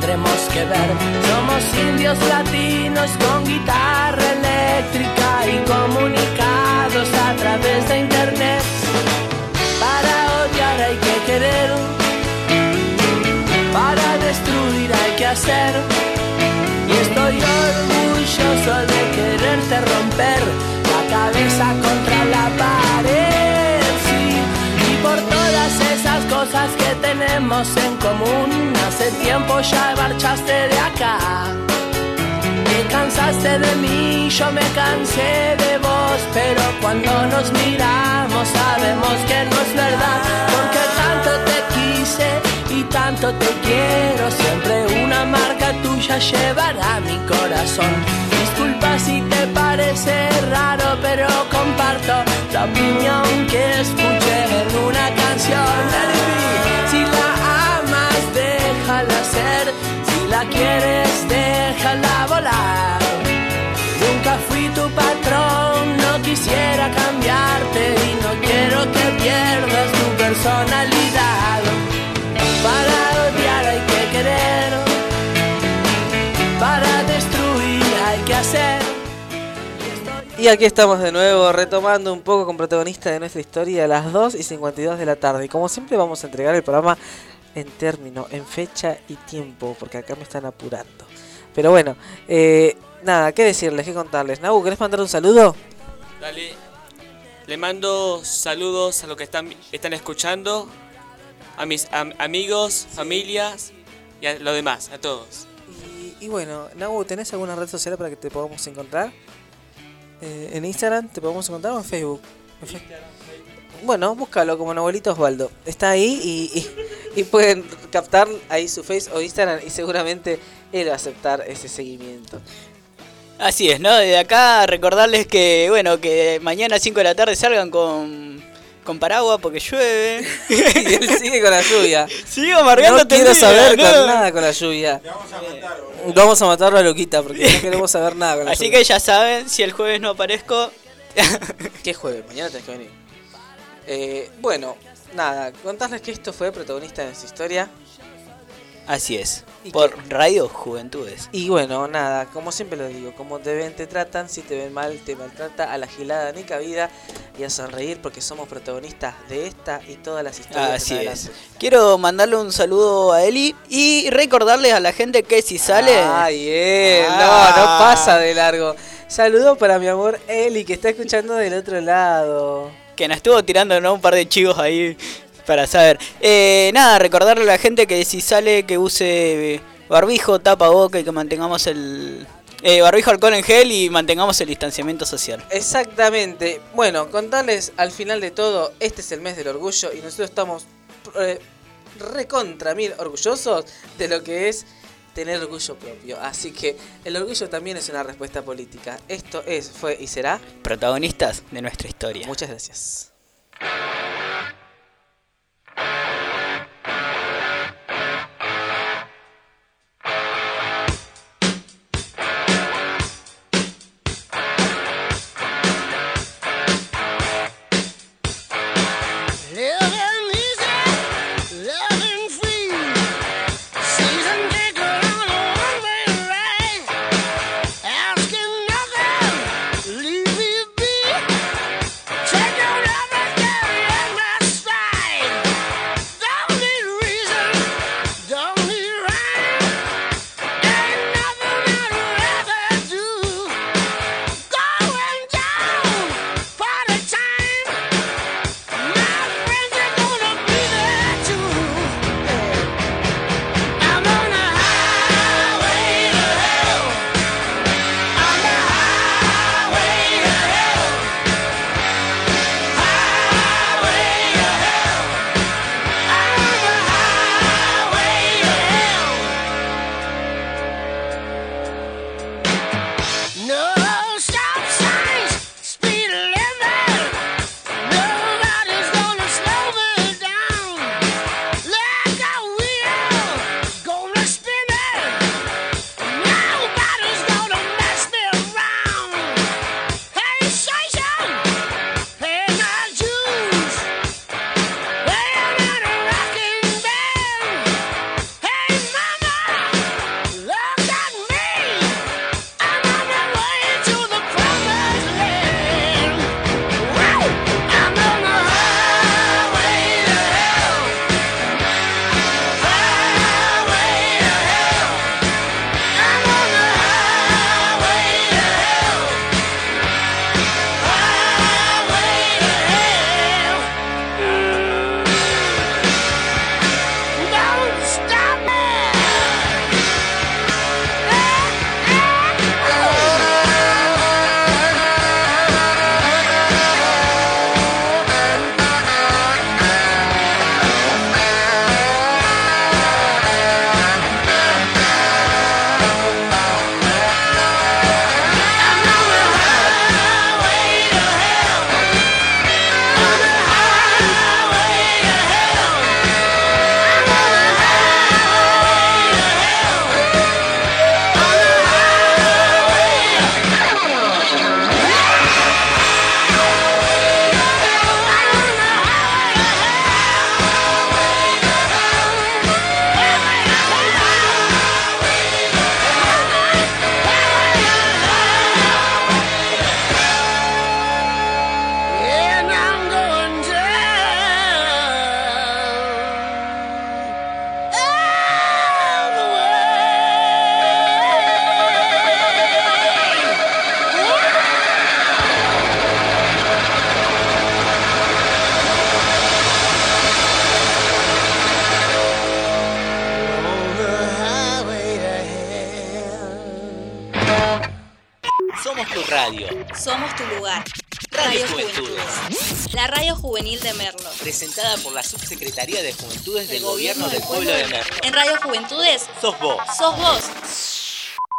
Tendremos que ver. Somos indios latinos con guitarra eléctrica y comunicados a través de internet. Para odiar hay que querer, para destruir hay que hacer. Y estoy orgulloso de quererte romper la cabeza contra tenemos en común, hace tiempo ya marchaste de acá. Te cansaste de mí, yo me cansé de vos, pero cuando nos miramos sabemos que no es verdad, porque tanto te quise y tanto te quiero, siempre una marca tuya llevará mi corazón. Disculpa si te parece raro, pero comparto la opinión que escuché en una canción. Si la quieres, déjala volar. Nunca fui tu patrón, no quisiera cambiarte y no quiero que pierdas tu personalidad. Para odiar hay que querer, para destruir hay que hacer. Y aquí estamos de nuevo, retomando un poco con protagonista de nuestra historia a las 2 y 52 de la tarde. Y como siempre vamos a entregar el programa en término, en fecha y tiempo, porque acá me están apurando. Pero bueno, eh, nada, ¿qué decirles? ¿Qué contarles? Nabu, ¿querés mandar un saludo? Dale. Le mando saludos a los que están, están escuchando, a mis am- amigos, familias y a los demás, a todos. Y, y bueno, Nabu, ¿tenés alguna red social para que te podamos encontrar? Eh, ¿En Instagram te podemos encontrar o en Facebook? En Bueno, búscalo como Nabuelito Osvaldo. Está ahí y, y- y pueden captar ahí su Face o Instagram y seguramente él va a aceptar ese seguimiento. Así es, ¿no? De acá recordarles que, bueno, que mañana a 5 de la tarde salgan con, con paraguas porque llueve. y él sigue con la lluvia. Sigo amargando No quiero saber ¿no? con nada con la lluvia. Vamos a matarlo a Loquita porque no queremos saber nada con la Así lluvia. que ya saben, si el jueves no aparezco, ¿Qué jueves? Mañana tenés que venir. Eh, bueno, nada, contarles que esto fue protagonista de su historia. así es. ¿Y Por Radio Juventudes. Y bueno, nada, como siempre lo digo, como te ven, te tratan, si te ven mal, te maltrata, a la gilada ni cabida y a sonreír porque somos protagonistas de esta y todas las historias. Así es. Quiero mandarle un saludo a Eli y recordarles a la gente que si sale. Ay, bien, Ah. no, no pasa de largo. Saludo para mi amor Eli que está escuchando del otro lado. Que nos estuvo tirando ¿no? un par de chivos ahí para saber. Eh, nada, recordarle a la gente que si sale que use barbijo, tapa boca y que mantengamos el. eh, barbijo, alcohol en gel y mantengamos el distanciamiento social. Exactamente. Bueno, contarles al final de todo, este es el mes del orgullo y nosotros estamos eh, recontra mil orgullosos de lo que es tener orgullo propio. Así que el orgullo también es una respuesta política. Esto es, fue y será. Protagonistas de nuestra historia. Muchas gracias.